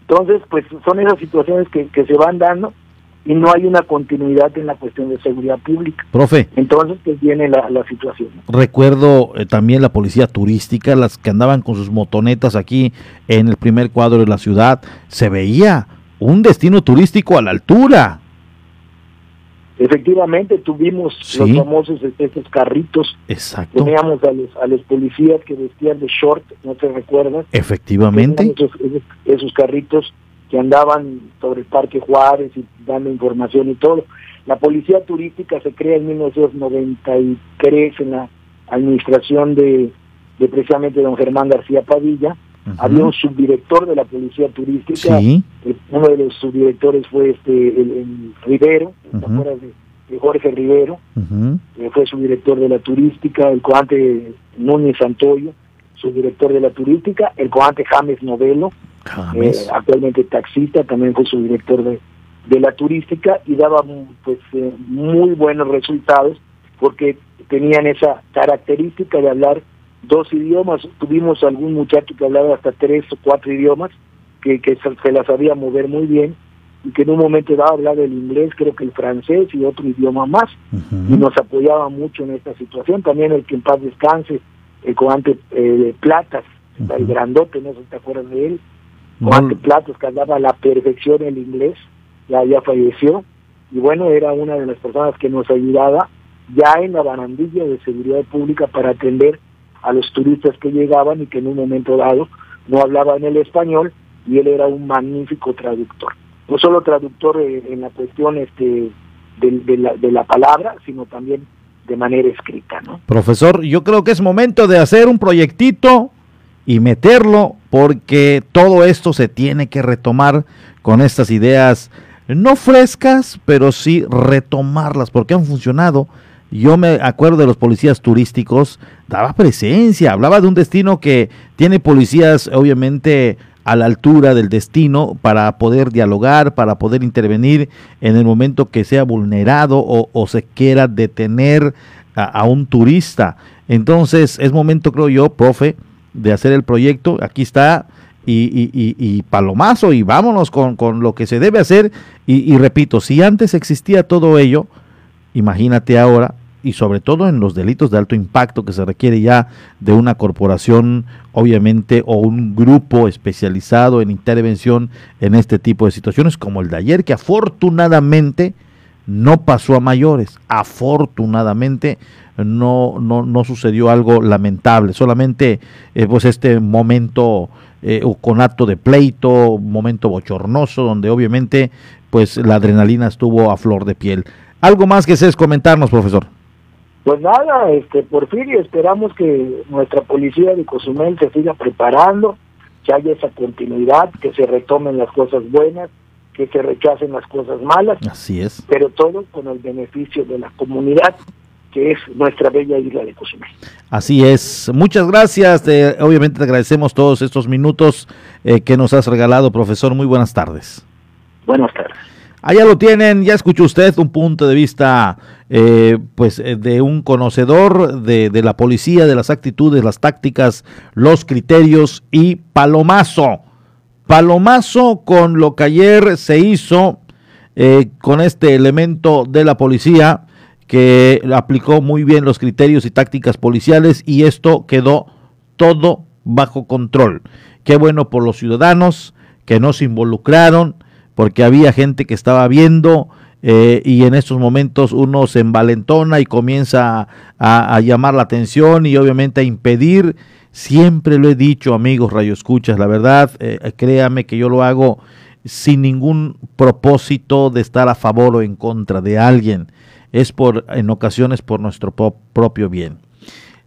Entonces, pues son esas situaciones que, que se van dando y no hay una continuidad en la cuestión de seguridad pública. Profe. Entonces, pues viene la, la situación. Recuerdo eh, también la policía turística, las que andaban con sus motonetas aquí en el primer cuadro de la ciudad. Se veía un destino turístico a la altura. Efectivamente, tuvimos Sí. los famosos estos carritos. Exacto. Teníamos a los, a los policías que vestían de short, ¿no te recuerdas? Efectivamente. Tenían Esos, esos- esos carritos que andaban sobre el Parque Juárez y dando información y todo. La policía turística se crea en 1993 en la administración de, de precisamente don Germán García Padilla. Había un subdirector de la policía turística. Sí. Uno de los subdirectores fue este el, el Rivero, ¿te Ujú. acuerdas de, de Jorge Rivero? Ujú. eh, fue subdirector de la turística, el coante Núñez Santoyo, subdirector de la turística, el coante James Novelo. Eh, actualmente taxista, también fue subdirector de, de la turística y daba mm, pues eh, muy buenos resultados porque tenían esa característica de hablar dos idiomas. Tuvimos algún muchacho que hablaba hasta tres o cuatro idiomas, que, que se, se la sabía mover muy bien y que en un momento dado hablaba el inglés, creo que el francés y otro idioma más. Y nos apoyaba mucho en esta situación. También el que en paz descanse, el comandante eh, Platas, el grandote, no sé si te acuerdas de él, comandante Platas que hablaba a la perfección el inglés, ya, ya falleció, y bueno, era una de las personas que nos ayudaba ya en la barandilla de seguridad pública para atender a los turistas que llegaban y que en un momento dado no hablaban el español y él era un magnífico traductor. No solo traductor eh, en la cuestión este de, de la, de la palabra, sino también de manera escrita, ¿no? Profesor, yo creo que es momento de hacer un proyectito y meterlo porque todo esto se tiene que retomar con estas ideas no frescas, pero sí retomarlas porque han funcionado. Yo me acuerdo de los policías turísticos, daba presencia, hablaba de un destino que tiene policías obviamente a la altura del destino para poder dialogar, para poder intervenir en el momento que sea vulnerado o, se quiera detener a, a un turista. Entonces es momento, creo yo, profe, de hacer el proyecto. Aquí está y, y- y- y palomazo y vámonos con, con lo que se debe hacer. Y, y repito, si antes existía todo ello, imagínate ahora, y sobre todo en los delitos de alto impacto que se requiere ya de una corporación, obviamente, o un grupo especializado en intervención en este tipo de situaciones, como el de ayer, que afortunadamente no pasó a mayores. Afortunadamente no, no, no sucedió algo lamentable, solamente eh, pues este momento eh, con acto de pleito, momento bochornoso, donde obviamente pues la adrenalina estuvo a flor de piel. ¿Algo más que desees comentarnos, profesor? Pues nada, este Porfirio, esperamos que nuestra policía de Cozumel se siga preparando, que haya esa continuidad, que se retomen las cosas buenas, que se rechacen las cosas malas, Así es. pero todo con el beneficio de la comunidad, que es nuestra bella isla de Cozumel. Así es. Muchas gracias. Te- obviamente te agradecemos todos estos minutos eh, que nos has regalado, profesor. Muy buenas tardes. Buenas tardes. Allá lo tienen, ya escuchó usted un punto de vista eh, pues eh, de un conocedor de, de la policía, de las actitudes, las tácticas, los criterios y palomazo. Palomazo con lo que ayer se hizo eh, con este elemento de la policía que aplicó muy bien los criterios y tácticas policiales y esto quedó todo bajo control. Qué bueno por los ciudadanos que no se involucraron, porque había gente que estaba viendo eh, y en estos momentos uno se envalentona y comienza a, a llamar la atención y obviamente a impedir. Siempre lo he dicho, amigos Radio Escuchas, la verdad, eh, créame que yo lo hago sin ningún propósito de estar a favor o en contra de alguien. Es por, en ocasiones, por nuestro propio bien.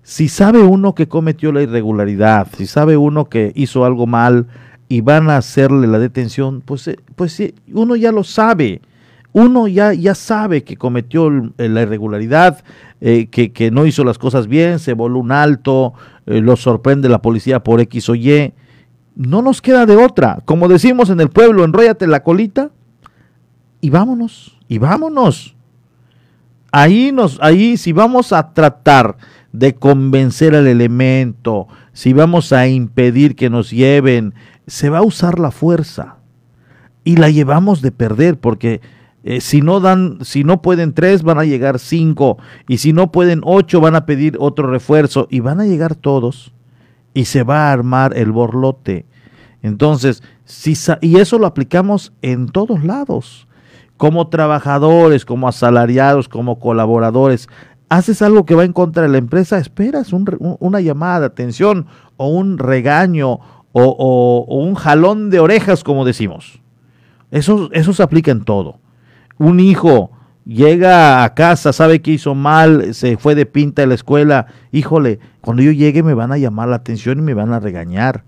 Si sabe uno que cometió la irregularidad, si sabe uno que hizo algo mal y van a hacerle la detención, pues, eh, pues uno ya lo sabe. Uno ya, ya sabe que cometió la irregularidad, eh, que, que no hizo las cosas bien, se voló un alto, eh, lo sorprende la policía por X o Y. No nos queda de otra. Como decimos en el pueblo, enróllate la colita y vámonos, y vámonos. Ahí nos, ahí si vamos a tratar de convencer al elemento, si vamos a impedir que nos lleven, se va a usar la fuerza. y la llevamos de perder porque eh, si no dan, si no pueden tres, van a llegar cinco y si no pueden ocho, van a pedir otro refuerzo y van a llegar todos y se va a armar el borlote. Entonces, y eso lo aplicamos en todos lados, como trabajadores, como asalariados, como colaboradores. Haces algo que va en contra de la empresa, esperas una llamada de atención o un regaño o, un jalón de orejas, como decimos. Eso, eso se aplica en todo. Un hijo llega a casa, sabe que hizo mal, se fue de pinta de la escuela, híjole, cuando yo llegue me van a llamar la atención y me van a regañar.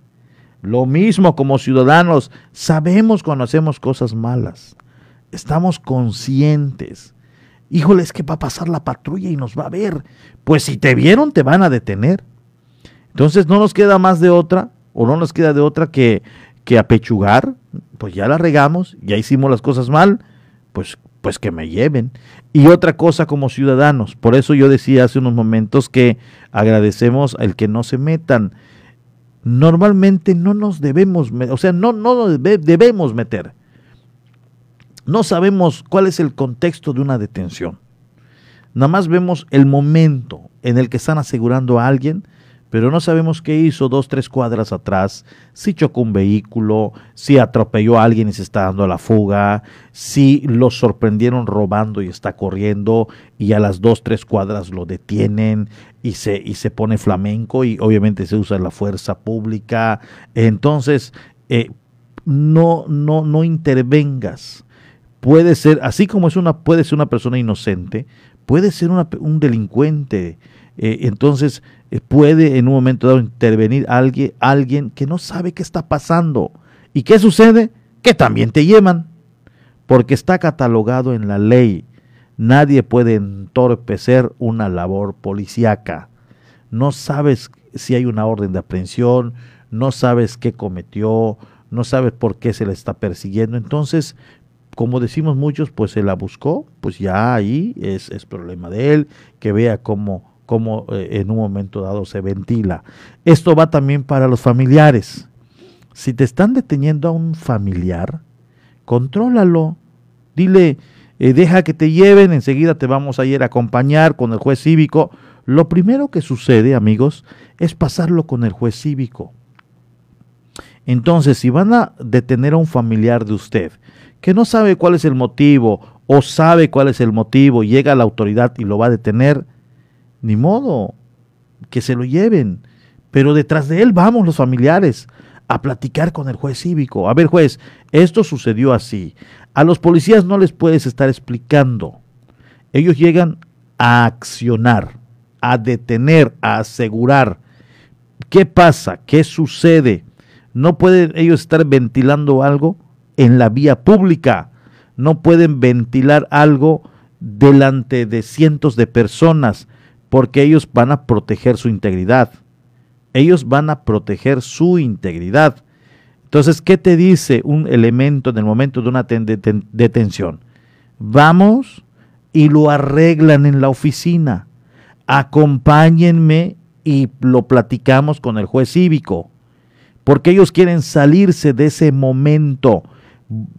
Lo mismo como ciudadanos, sabemos cuando hacemos cosas malas, estamos conscientes. Híjole, es que va a pasar la patrulla y nos va a ver. Pues si te vieron, te van a detener. Entonces no nos queda más de otra, o no nos queda de otra que, que apechugar, pues ya la regamos, ya hicimos las cosas mal, pues pues que me lleven. Y otra cosa como ciudadanos, por eso yo decía hace unos momentos que agradecemos al que no se metan. Normalmente no nos debemos, o sea, no, no nos debemos meter. No sabemos cuál es el contexto de una detención. Nada más vemos el momento en el que están asegurando a alguien pero no sabemos qué hizo dos, tres cuadras atrás, si chocó un vehículo, si atropelló a alguien y se está dando a la fuga, si lo sorprendieron robando y está corriendo y a las dos, tres cuadras lo detienen y se, y se pone flamenco y obviamente se usa la fuerza pública. Entonces, eh, no, no, no intervengas. Puede ser, así como es una, puede ser una persona inocente, puede ser un delincuente. Eh, entonces, puede en un momento dado intervenir alguien, alguien que no sabe qué está pasando. ¿Y qué sucede? Que también te llevan, porque está catalogado en la ley. Nadie puede entorpecer una labor policíaca. No sabes si hay una orden de aprehensión, no sabes qué cometió, no sabes por qué se le está persiguiendo. Entonces, como decimos muchos, pues se la buscó, pues ya ahí es, es problema de él, que vea cómo como eh, en un momento dado se ventila. Esto va también para los familiares. Si te están deteniendo a un familiar, contrólalo. Dile, eh, deja que te lleven, enseguida te vamos a ir a acompañar con el juez cívico. Lo primero que sucede, amigos, es pasarlo con el juez cívico. Entonces, si van a detener a un familiar de usted que no sabe cuál es el motivo o sabe cuál es el motivo, llega a la autoridad y lo va a detener, ni modo, que se lo lleven. Pero detrás de él vamos los familiares a platicar con el juez cívico. A ver, juez, esto sucedió así. A los policías no les puedes estar explicando. Ellos llegan a accionar, a detener, a asegurar. ¿Qué pasa? ¿Qué sucede? No pueden ellos estar ventilando algo en la vía pública. No pueden ventilar algo delante de cientos de personas porque ellos van a proteger su integridad. Ellos van a proteger su integridad. Entonces, ¿qué te dice un elemento en el momento de una detención? Vamos y lo arreglan en la oficina. Acompáñenme y lo platicamos con el juez cívico, porque ellos quieren salirse de ese momento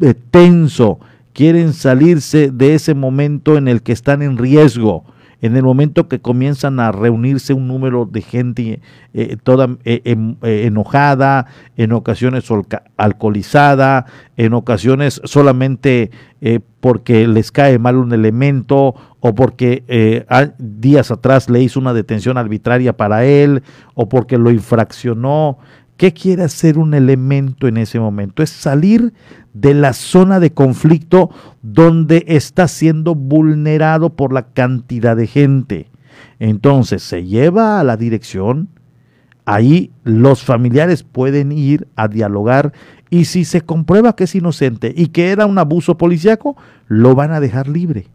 eh, tenso, quieren salirse de ese momento en el que están en riesgo en el momento que comienzan a reunirse un número de gente eh, toda eh, em, eh, enojada, en ocasiones alcoholizada, en ocasiones solamente porque les cae mal un elemento o porque días atrás le hizo una detención arbitraria para él o porque lo infraccionó. ¿Qué quiere hacer un elemento en ese momento? Es salir de la zona de conflicto donde está siendo vulnerado por la cantidad de gente. Entonces se lleva a la dirección, ahí los familiares pueden ir a dialogar y si se comprueba que es inocente y que era un abuso policíaco, lo van a dejar libre.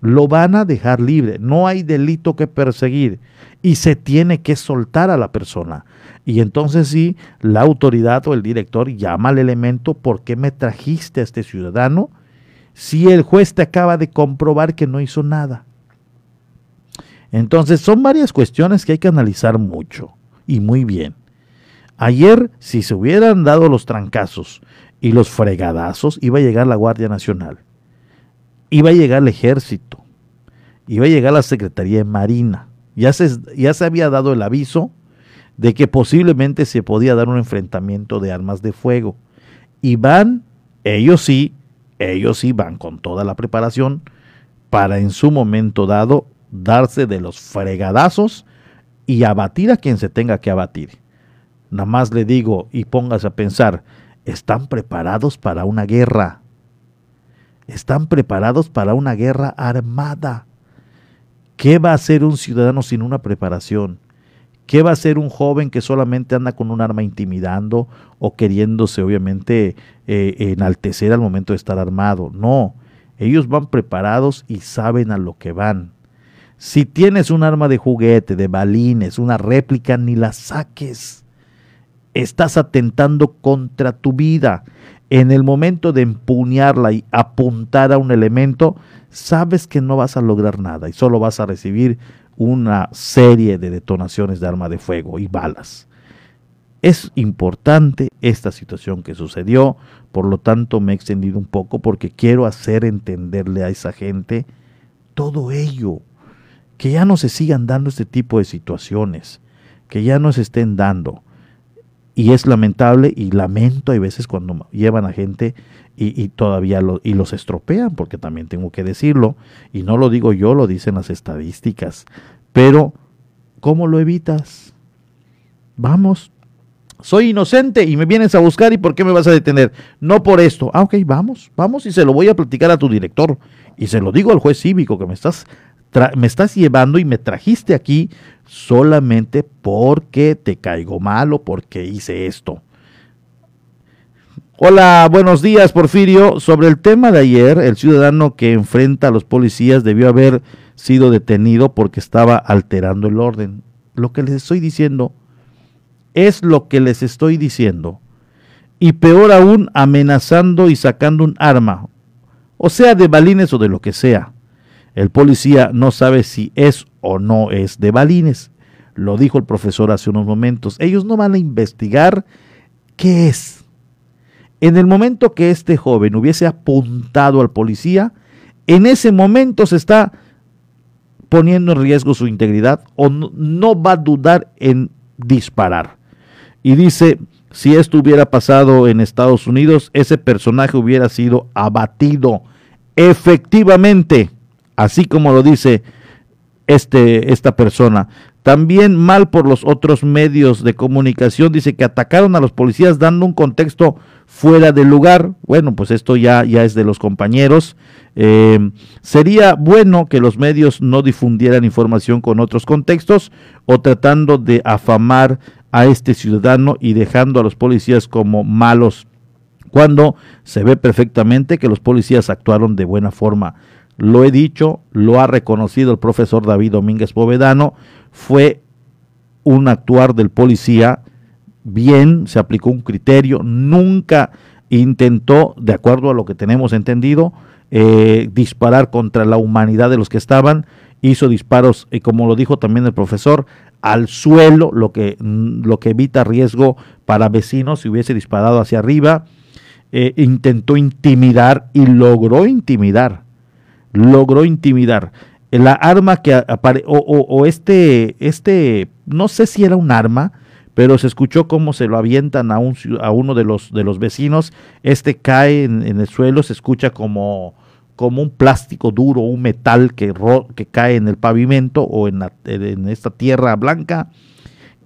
Lo van a dejar libre. No hay delito que perseguir y se tiene que soltar a la persona. Y entonces sí, la autoridad o el director llama al elemento, ¿por qué me trajiste a este ciudadano? Si el juez te acaba de comprobar que no hizo nada. Entonces son varias cuestiones que hay que analizar mucho y muy bien. Ayer, si se hubieran dado los trancazos y los fregadazos, iba a llegar la Guardia Nacional, iba a llegar el ejército, iba a llegar la Secretaría de Marina. Ya se, ya se había dado el aviso de que posiblemente se podía dar un enfrentamiento de armas de fuego. Y van, ellos sí, ellos sí van con toda la preparación para en su momento dado darse de los fregadazos y abatir a quien se tenga que abatir. Nada más le digo y póngase a pensar, están preparados para una guerra. Están preparados para una guerra armada. ¿Qué va a hacer un ciudadano sin una preparación? ¿Qué va a hacer un joven que solamente anda con un arma intimidando o queriéndose obviamente eh, enaltecer al momento de estar armado? No, ellos van preparados y saben a lo que van. Si tienes un arma de juguete, de balines, una réplica, ni la saques. Estás atentando contra tu vida. En el momento de empuñarla y apuntar a un elemento, sabes que no vas a lograr nada y solo vas a recibir una serie de detonaciones de arma de fuego y balas. Es importante esta situación que sucedió, por lo tanto me he extendido un poco porque quiero hacer entenderle a esa gente todo ello, que ya no se sigan dando este tipo de situaciones, que ya no se estén dando. Y es lamentable y lamento hay veces cuando llevan a gente y, todavía lo, y los estropean, porque también tengo que decirlo, y no lo digo yo, lo dicen las estadísticas. Pero, ¿cómo lo evitas? Vamos, soy inocente y me vienes a buscar y ¿por qué me vas a detener? No por esto. Ah, ok, vamos, vamos y se lo voy a platicar a tu director. Y se lo digo al juez cívico que me estás, me estás llevando y me trajiste aquí solamente porque te caigo mal o porque hice esto. Hola, buenos días, Porfirio. Sobre el tema de ayer, el ciudadano que enfrenta a los policías debió haber sido detenido porque estaba alterando el orden. Lo que les estoy diciendo es lo que les estoy diciendo. Y peor aún, amenazando y sacando un arma, o sea, de balines o de lo que sea. El policía no sabe si es o no es de balines. Lo dijo el profesor hace unos momentos. Ellos no van a investigar qué es en el momento que este joven hubiese apuntado al policía, en ese momento se está poniendo en riesgo su integridad o no, va a dudar en disparar. Y dice, si esto hubiera pasado en Estados Unidos, ese personaje hubiera sido abatido. Efectivamente, así como lo dice este, esta persona. También mal por los otros medios de comunicación, dice que atacaron a los policías dando un contexto fuera del lugar. Bueno, pues esto ya, ya es de los compañeros. Eh, sería bueno que los medios no difundieran información con otros contextos o tratando de afamar a este ciudadano y dejando a los policías como malos, cuando se ve perfectamente que los policías actuaron de buena forma. Lo he dicho, lo ha reconocido el profesor David Domínguez Povedano, fue un actuar del policía. Bien, se aplicó un criterio, nunca intentó, de acuerdo a lo que tenemos entendido, eh, disparar contra la humanidad de los que estaban, hizo disparos, y como lo dijo también el profesor, al suelo, lo que, lo que evita riesgo para vecinos si hubiese disparado hacia arriba, eh, intentó intimidar y logró intimidar, logró intimidar. La arma que apareció, o, este, este, no sé si era un arma, pero se escuchó cómo se lo avientan a, un, a uno de los, de los vecinos, este cae en, el suelo, se escucha como, como un plástico duro, un metal que, que cae en el pavimento o en, en esta tierra blanca,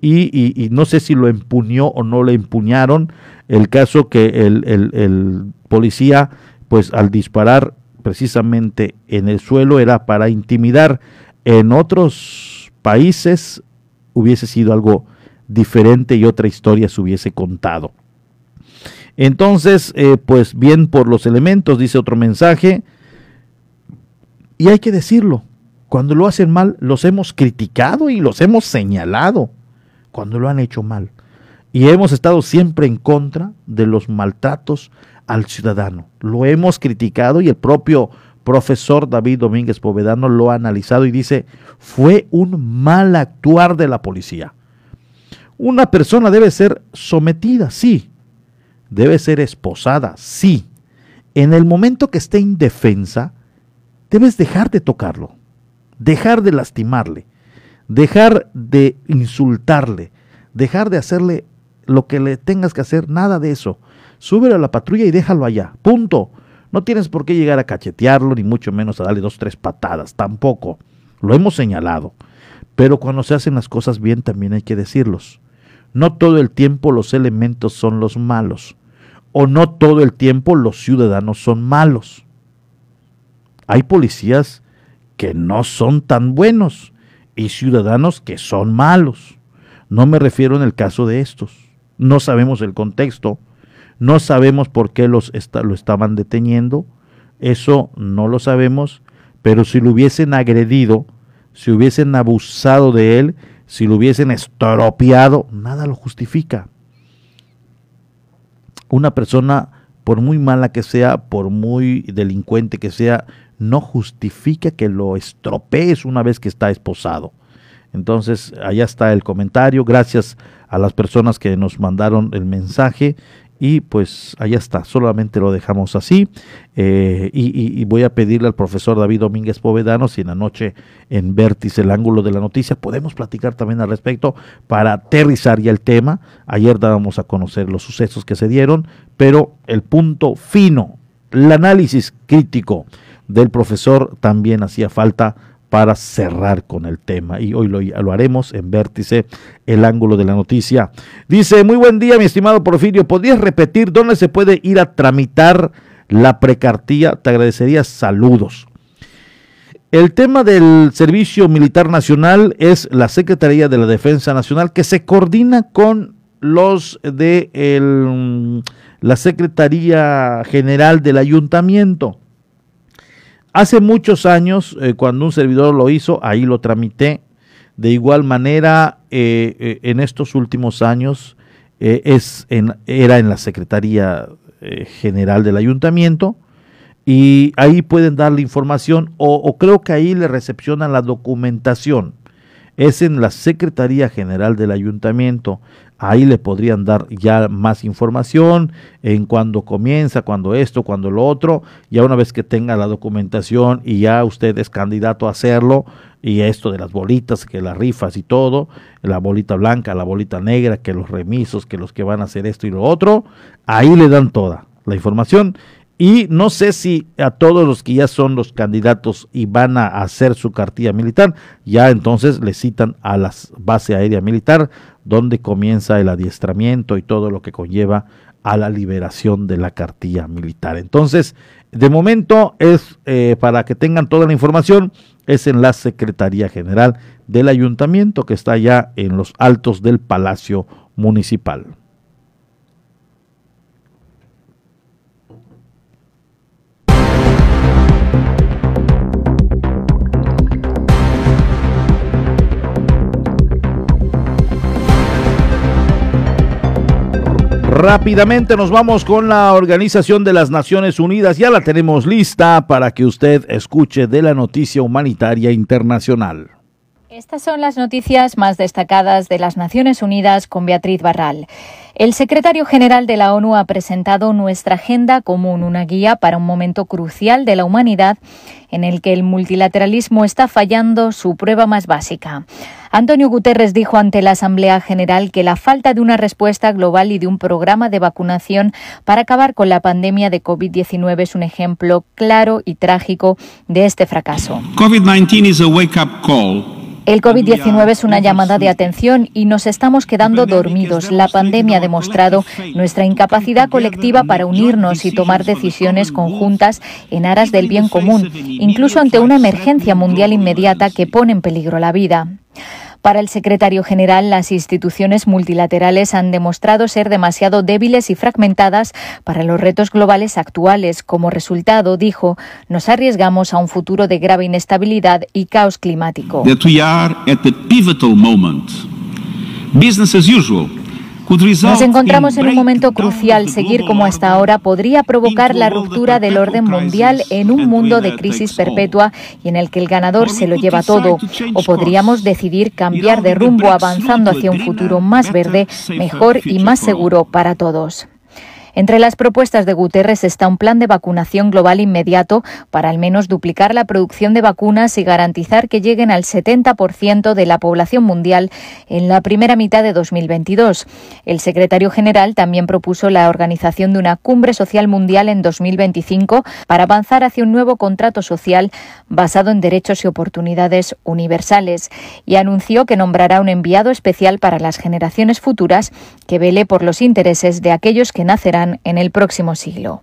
y, no sé si lo empuñó o no le empuñaron, el caso que el, el, el policía, pues al disparar precisamente en el suelo era para intimidar, en otros países hubiese sido algo diferente y otra historia se hubiese contado. Entonces, eh, pues bien por los elementos, dice otro mensaje, y hay que decirlo, cuando lo hacen mal, los hemos criticado y los hemos señalado, cuando lo han hecho mal. Y hemos estado siempre en contra de los maltratos al ciudadano. Lo hemos criticado y el propio profesor David Domínguez Povedano lo ha analizado y dice, fue un mal actuar de la policía. Una persona debe ser sometida, sí, debe ser esposada, sí. En el momento que esté indefensa, debes dejar de tocarlo, dejar de lastimarle, dejar de insultarle, dejar de hacerle lo que le tengas que hacer, nada de eso. Súbelo a la patrulla y déjalo allá, punto. No tienes por qué llegar a cachetearlo, ni mucho menos a darle dos, tres patadas, tampoco. Lo hemos señalado. Pero cuando se hacen las cosas bien también hay que decirlos. No todo el tiempo los elementos son los malos. O no todo el tiempo los ciudadanos son malos. Hay policías que no son tan buenos y ciudadanos que son malos. No me refiero en el caso de estos. No sabemos el contexto, no sabemos por qué los lo estaban deteniendo, eso no lo sabemos, pero si lo hubiesen agredido, si hubiesen abusado de él, si lo hubiesen estropeado, nada lo justifica. Una persona, por muy mala que sea, por muy delincuente que sea, no justifica que lo estropees una vez que está esposado. Entonces, allá está el comentario. Gracias a las personas que nos mandaron el mensaje y pues allá está, solamente lo dejamos así. Eh, y, voy a pedirle al profesor David Domínguez Povedano si en la noche en Vértice, el ángulo de la noticia, podemos platicar también al respecto para aterrizar ya el tema. Ayer dábamos a conocer los sucesos que se dieron, pero el punto fino, el análisis crítico del profesor también hacía falta para cerrar con el tema. Y hoy lo, haremos en Vértice, el ángulo de la noticia. Dice, muy buen día, mi estimado Porfirio. ¿Podrías repetir dónde se puede ir a tramitar la precartía? Te agradecería saludos. El tema del Servicio Militar Nacional es la Secretaría de la Defensa Nacional que se coordina con los de la Secretaría General del Ayuntamiento. Hace muchos años, eh, cuando un servidor lo hizo, ahí lo tramité. De igual manera, eh, eh, en estos últimos años, es era en la Secretaría General del Ayuntamiento y ahí pueden darle información o, o creo que ahí le recepcionan la documentación. Es en la Secretaría General del Ayuntamiento. Ahí le podrían dar ya más información en cuándo comienza, cuándo esto, cuándo lo otro, ya una vez que tenga la documentación y ya usted es candidato a hacerlo, y esto de las bolitas, que las rifas y todo, la bolita blanca, la bolita negra, que los remisos, que los que van a hacer esto y lo otro, ahí le dan toda la información y no sé si a todos los que ya son los candidatos y van a hacer su cartilla militar, ya entonces le citan a la base aérea militar, donde comienza el adiestramiento y todo lo que conlleva a la liberación de la cartilla militar. Entonces, de momento es eh, para que tengan toda la información, es en la Secretaría General del Ayuntamiento que está ya en los altos del Palacio Municipal. Rápidamente nos vamos con la Organización de las Naciones Unidas. Ya la tenemos lista para que usted escuche de la noticia humanitaria internacional. Estas son las noticias más destacadas de las Naciones Unidas con Beatriz Barral. El secretario general de la ONU ha presentado nuestra agenda común, una guía para un momento crucial de la humanidad en el que el multilateralismo está fallando su prueba más básica. Antonio Guterres dijo ante la Asamblea General que la falta de una respuesta global y de un programa de vacunación para acabar con la pandemia de COVID-19 es un ejemplo claro y trágico de este fracaso. COVID-19 is a wake-up call el COVID-19 es una llamada de atención y nos estamos quedando dormidos. La pandemia ha demostrado nuestra incapacidad colectiva para unirnos y tomar decisiones conjuntas en aras del bien común, incluso ante una emergencia mundial inmediata que pone en peligro la vida. Para el secretario general, las instituciones multilaterales han demostrado ser demasiado débiles y fragmentadas para los retos globales actuales. Como resultado, dijo, nos arriesgamos a un futuro de grave inestabilidad y caos climático. Business as usual nos encontramos en un momento crucial. Seguir como hasta ahora podría provocar la ruptura del orden mundial en un mundo de crisis perpetua y en el que el ganador se lo lleva todo. O podríamos decidir cambiar de rumbo avanzando hacia un futuro más verde, mejor y más seguro para todos. Entre las propuestas de Guterres está un plan de vacunación global inmediato para al menos duplicar la producción de vacunas y garantizar que lleguen al 70% de la población mundial en la primera mitad de 2022. El secretario general también propuso la organización de una cumbre social mundial en 2025 para avanzar hacia un nuevo contrato social basado en derechos y oportunidades universales y anunció que nombrará un enviado especial para las generaciones futuras que vele por los intereses de aquellos que nacerán en el próximo siglo.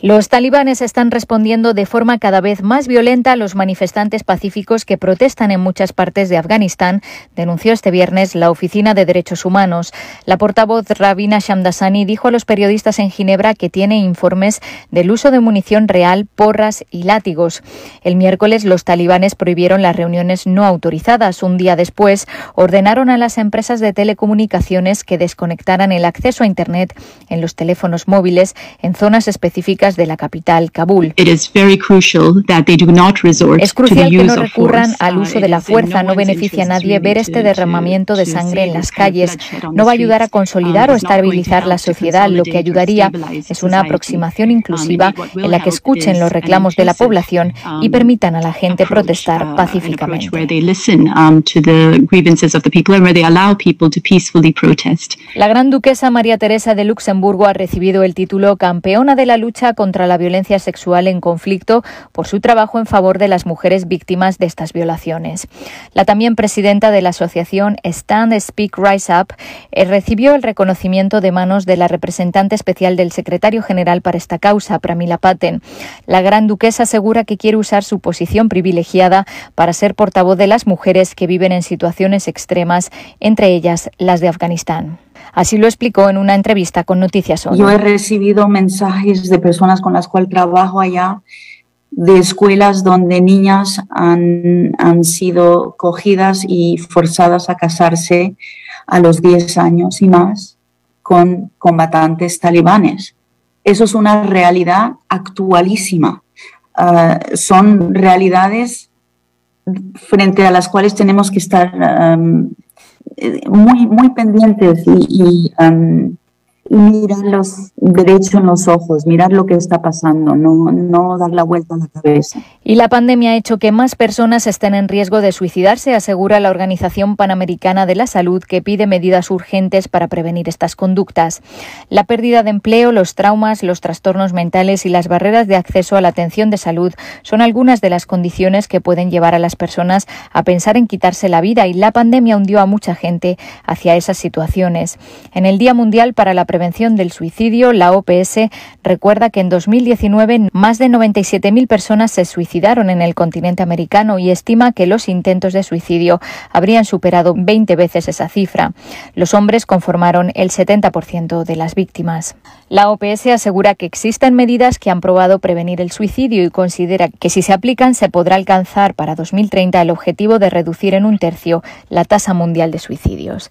Los talibanes están respondiendo de forma cada vez más violenta a los manifestantes pacíficos que protestan en muchas partes de Afganistán, denunció este viernes la Oficina de Derechos Humanos. La portavoz Rabina Shamdasani dijo a los periodistas en Ginebra que tiene informes del uso de munición real, porras y látigos. El miércoles los talibanes prohibieron las reuniones no autorizadas. Un día después ordenaron a las empresas de telecomunicaciones que desconectaran el acceso a Internet en los teléfonos móviles en zonas específicas de la capital, Kabul. Es crucial que no recurran al uh, uso de la fuerza. No beneficia a nadie ver este derramamiento de sangre en las calles. No va a ayudar a consolidar o estabilizar la sociedad. Lo que ayudaría es una aproximación inclusiva en la que escuchen los reclamos de la población y permitan a la gente protestar pacíficamente. La gran duquesa María Teresa de Luxemburgo ha recibido el título Campeona de la lucha contra la violencia sexual en conflicto por su trabajo en favor de las mujeres víctimas de estas violaciones. La también presidenta de la asociación Stand Speak Rise Up eh, recibió el reconocimiento de manos de la representante especial del secretario general para esta causa, Pramila Paten. La gran duquesa asegura que quiere usar su posición privilegiada para ser portavoz de las mujeres que viven en situaciones extremas, entre ellas las de Afganistán. Así lo explicó en una entrevista con Noticias Hoy. Yo he recibido mensajes de personas con las cuales trabajo allá, de escuelas donde niñas han, han sido cogidas y forzadas a casarse a los 10 años y más con combatantes talibanes. Eso es una realidad actualísima. Ah, son realidades frente a las cuales tenemos que estar muy, muy pendientes y, um, y mirar los derechos en los ojos, mirar lo que está pasando, no, no dar la vuelta a la cabeza. Y la pandemia ha hecho que más personas estén en riesgo de suicidarse, asegura la Organización Panamericana de la Salud, que pide medidas urgentes para prevenir estas conductas. La pérdida de empleo, los traumas, los trastornos mentales y las barreras de acceso a la atención de salud son algunas de las condiciones que pueden llevar a las personas a pensar en quitarse la vida y la pandemia hundió a mucha gente hacia esas situaciones. En el Día Mundial para la Prevención del Suicidio, la OPS recuerda que en 2019 más de 97.000 personas se suicidaron en el continente americano y estima que los intentos de suicidio habrían superado 20 veces esa cifra. Los hombres conformaron el 70% de las víctimas. La OPS asegura que existen medidas que han probado prevenir el suicidio y considera que si se aplican se podrá alcanzar para 2030 el objetivo de reducir en un tercio la tasa mundial de suicidios.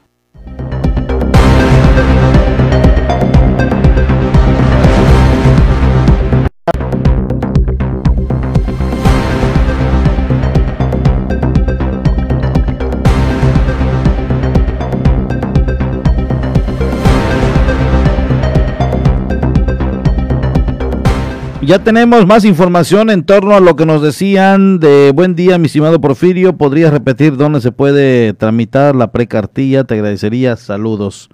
Ya tenemos más información en torno a lo que nos decían de buen día, mi estimado Porfirio. ¿Podrías repetir dónde se puede tramitar la precartilla? Te agradecería. Saludos.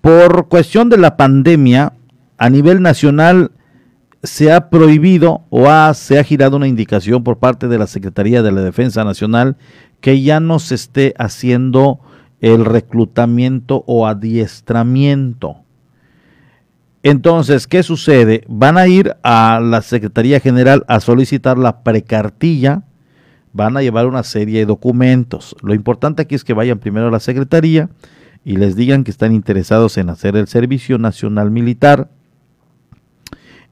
Por cuestión de la pandemia, a nivel nacional se ha prohibido o se ha girado una indicación por parte de la Secretaría de la Defensa Nacional que ya no se esté haciendo el reclutamiento o adiestramiento. Entonces, ¿qué sucede? Van a ir a la Secretaría General a solicitar la precartilla, van a llevar una serie de documentos. Lo importante aquí es que vayan primero a la Secretaría y les digan que están interesados en hacer el Servicio Nacional Militar.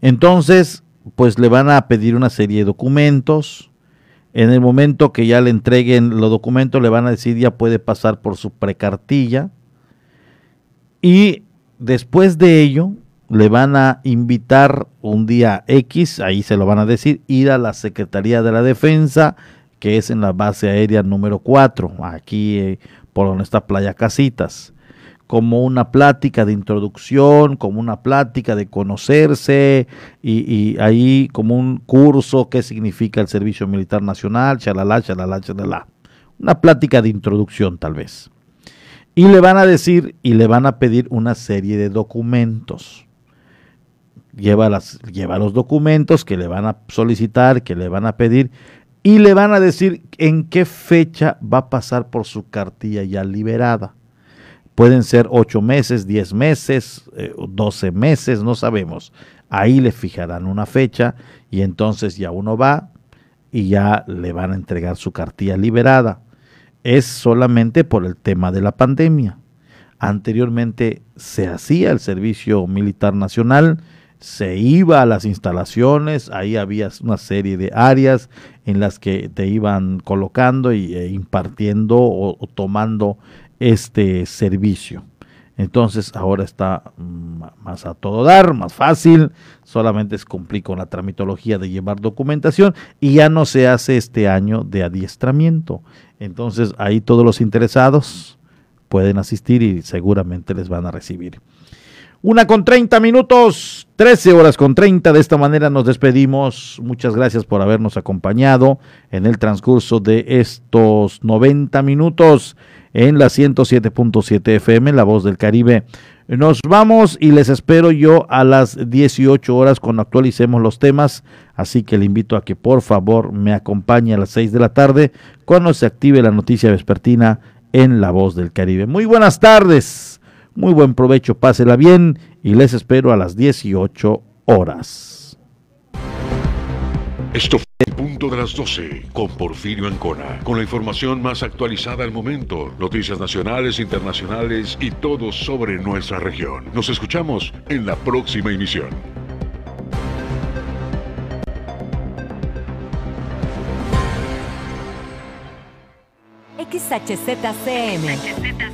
Entonces, pues le van a pedir una serie de documentos. En el momento que ya le entreguen los documentos, le van a decir ya puede pasar por su precartilla. Y después de ello, le van a invitar un día X, ahí se lo van a decir, ir a la Secretaría de la Defensa, que es en la base aérea número 4, aquí eh, por donde está Playa Casitas, como una plática de introducción, como una plática de conocerse y, ahí como un curso, qué significa el servicio militar nacional, chalala, chalala, chalala. Una plática de introducción tal vez. Y le van a decir y le van a pedir una serie de documentos. Lleva, las, lleva los documentos que le van a solicitar, que le van a pedir y le van a decir en qué fecha va a pasar por su cartilla ya liberada. Pueden ser ocho meses, diez meses, eh, doce meses, no sabemos. Ahí le fijarán una fecha y entonces ya uno va y ya le van a entregar su cartilla liberada. Es solamente por el tema de la pandemia. Anteriormente se hacía el servicio militar nacional, se iba a las instalaciones, ahí había una serie de áreas en las que te iban colocando y e impartiendo o, tomando este servicio. Entonces ahora está mm, más a todo dar, más fácil, solamente es cumplir con la tramitología de llevar documentación y ya no se hace este año de adiestramiento. Entonces ahí todos los interesados pueden asistir y seguramente les van a recibir. Una con 30 minutos, 13 horas con 30. De esta manera nos despedimos. Muchas gracias por habernos acompañado en el transcurso de estos 90 minutos en la 107.7 FM, La Voz del Caribe. Nos vamos y les espero yo a las 18 horas cuando actualicemos los temas. Así que le invito a que por favor me acompañe a las 6 de la tarde cuando se active la noticia vespertina en La Voz del Caribe. Muy buenas tardes. Muy buen provecho, pásela bien y les espero a las 18 horas. Esto fue el punto de las 12 con Porfirio Ancona, con la información más actualizada al momento, noticias nacionales, internacionales y todo sobre nuestra región. Nos escuchamos en la próxima emisión. XHZCM.